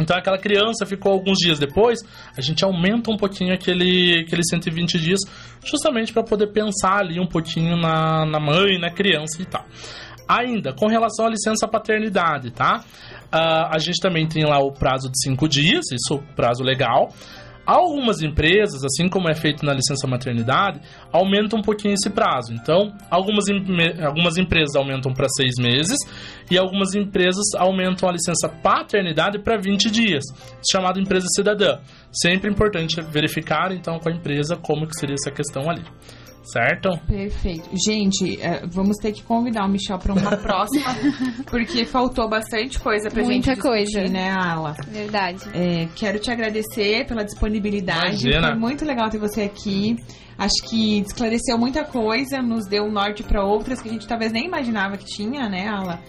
Speaker 4: Então aquela criança ficou alguns dias depois, a gente aumenta um pouquinho aquele, aquele 120 dias, justamente para poder pensar ali um pouquinho na, na mãe, na criança e tal. Ainda, com relação à licença paternidade, tá? Ah, a gente também tem lá o prazo de cinco dias, isso é prazo legal. Algumas empresas, assim como é feito na licença maternidade, aumentam um pouquinho esse prazo. Então, algumas, algumas empresas aumentam para seis meses e algumas empresas aumentam a licença paternidade para 20 dias, chamado empresa cidadã. Sempre importante verificar, então, com a empresa como que seria essa questão ali. Certo?
Speaker 2: Perfeito. Gente, é, vamos ter que convidar o Michel para uma [LAUGHS] próxima, porque faltou bastante coisa pra
Speaker 3: Muita
Speaker 2: gente discutir,
Speaker 3: coisa.
Speaker 2: né, Ala?
Speaker 3: Verdade.
Speaker 2: É, quero te agradecer pela disponibilidade.
Speaker 4: Imagina.
Speaker 2: Foi muito legal ter você aqui. Acho que esclareceu muita coisa, nos deu um norte para outras que a gente talvez nem imaginava que tinha, né, Ala?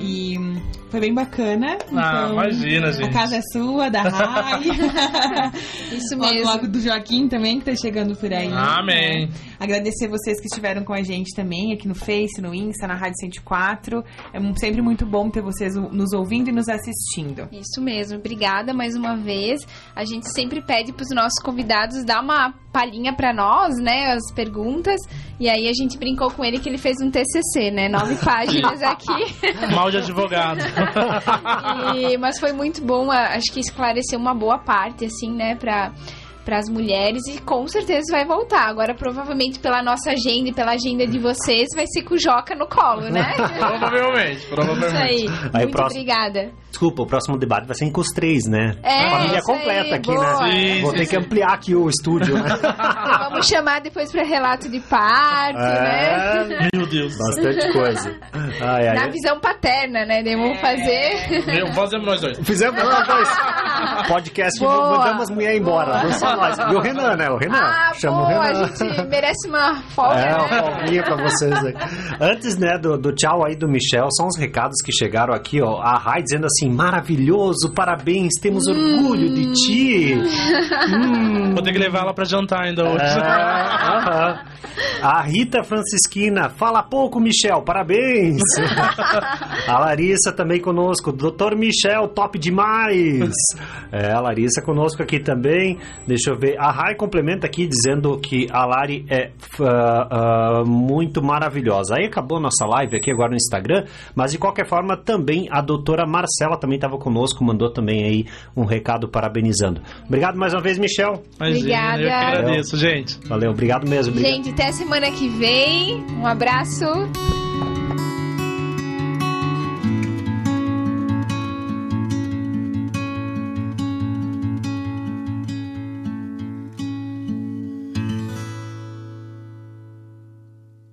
Speaker 2: E hum, foi bem bacana.
Speaker 4: Ah,
Speaker 2: Então,
Speaker 4: imagina,
Speaker 2: A
Speaker 4: gente.
Speaker 2: casa é sua, da Rai. [LAUGHS]
Speaker 3: Isso
Speaker 2: Logo,
Speaker 3: mesmo.
Speaker 2: logo do Joaquim também, que tá chegando por aí.
Speaker 4: Amém.
Speaker 2: né? Agradecer vocês que estiveram com a gente também, aqui no Face, no Insta, na Rádio 104. É sempre muito bom ter vocês nos ouvindo e nos assistindo.
Speaker 3: Isso mesmo, obrigada mais uma vez. A gente sempre pede para os nossos convidados dar uma palhinha para nós, né, as perguntas. E aí a gente brincou com ele que ele fez um TCC, né, nove [LAUGHS] páginas aqui.
Speaker 4: Mal de advogado.
Speaker 3: E- mas foi muito bom, acho que esclareceu uma boa parte, assim, né, pra, para as mulheres e com certeza vai voltar. Agora, provavelmente, pela nossa agenda e pela agenda de vocês, vai ser com o Joca no colo, né? [LAUGHS]
Speaker 4: Provavelmente,
Speaker 3: Isso
Speaker 4: provavelmente.
Speaker 3: aí.
Speaker 5: Aí,
Speaker 3: Muito
Speaker 5: próximo-
Speaker 3: obrigada.
Speaker 5: Desculpa, o próximo debate vai ser com os três, né?
Speaker 3: É,
Speaker 5: Família
Speaker 3: isso aí,
Speaker 5: completa aqui,
Speaker 3: boa.
Speaker 5: né?
Speaker 4: Sim,
Speaker 5: Vou
Speaker 4: sim,
Speaker 5: ter
Speaker 4: sim.
Speaker 5: que ampliar aqui o estúdio, né? [LAUGHS]
Speaker 3: Vamos chamar depois para relato de parto, né?
Speaker 5: É,
Speaker 4: Meu Deus.
Speaker 5: bastante coisa. Ai, ai.
Speaker 3: Na visão paterna, né? Daí vamos fazer.
Speaker 4: Meu, fazemos nós dois.
Speaker 5: Fizemos nós dois. [LAUGHS] Podcast,
Speaker 3: Boa.
Speaker 5: mandamos as mulheres embora. Não só nós. E o Renan, né? O Renan.
Speaker 3: Ah,
Speaker 5: Chama o
Speaker 3: pô, a
Speaker 5: Renan.
Speaker 3: gente merece uma folga,
Speaker 5: É, uma
Speaker 3: né?
Speaker 5: folguinha pra vocês aí. Antes, né, do, do tchau aí do Michel, são os recados que chegaram aqui, ó. A Rai dizendo assim, maravilhoso, parabéns, temos orgulho de ti. Hum. [LAUGHS]
Speaker 4: Vou ter que levar ela pra jantar ainda hoje.
Speaker 5: É, aham. A Rita Francisquina, fala pouco, Michel, parabéns. [LAUGHS] a Larissa também conosco, Doutor Michel, top demais. [LAUGHS] É, a Larissa conosco aqui também. Deixa eu ver. A Rai complementa aqui dizendo que a Lari é ah, ah, muito maravilhosa. Aí acabou nossa live aqui agora no Instagram, mas de qualquer forma também a doutora Marcela também estava conosco, mandou também aí um recado parabenizando. Obrigado mais uma vez, Michel.
Speaker 4: Imagina, eu que
Speaker 3: Obrigada.
Speaker 4: agradeço, gente.
Speaker 5: Valeu, obrigado mesmo. Obrigado.
Speaker 3: Gente, até semana que vem. Um abraço.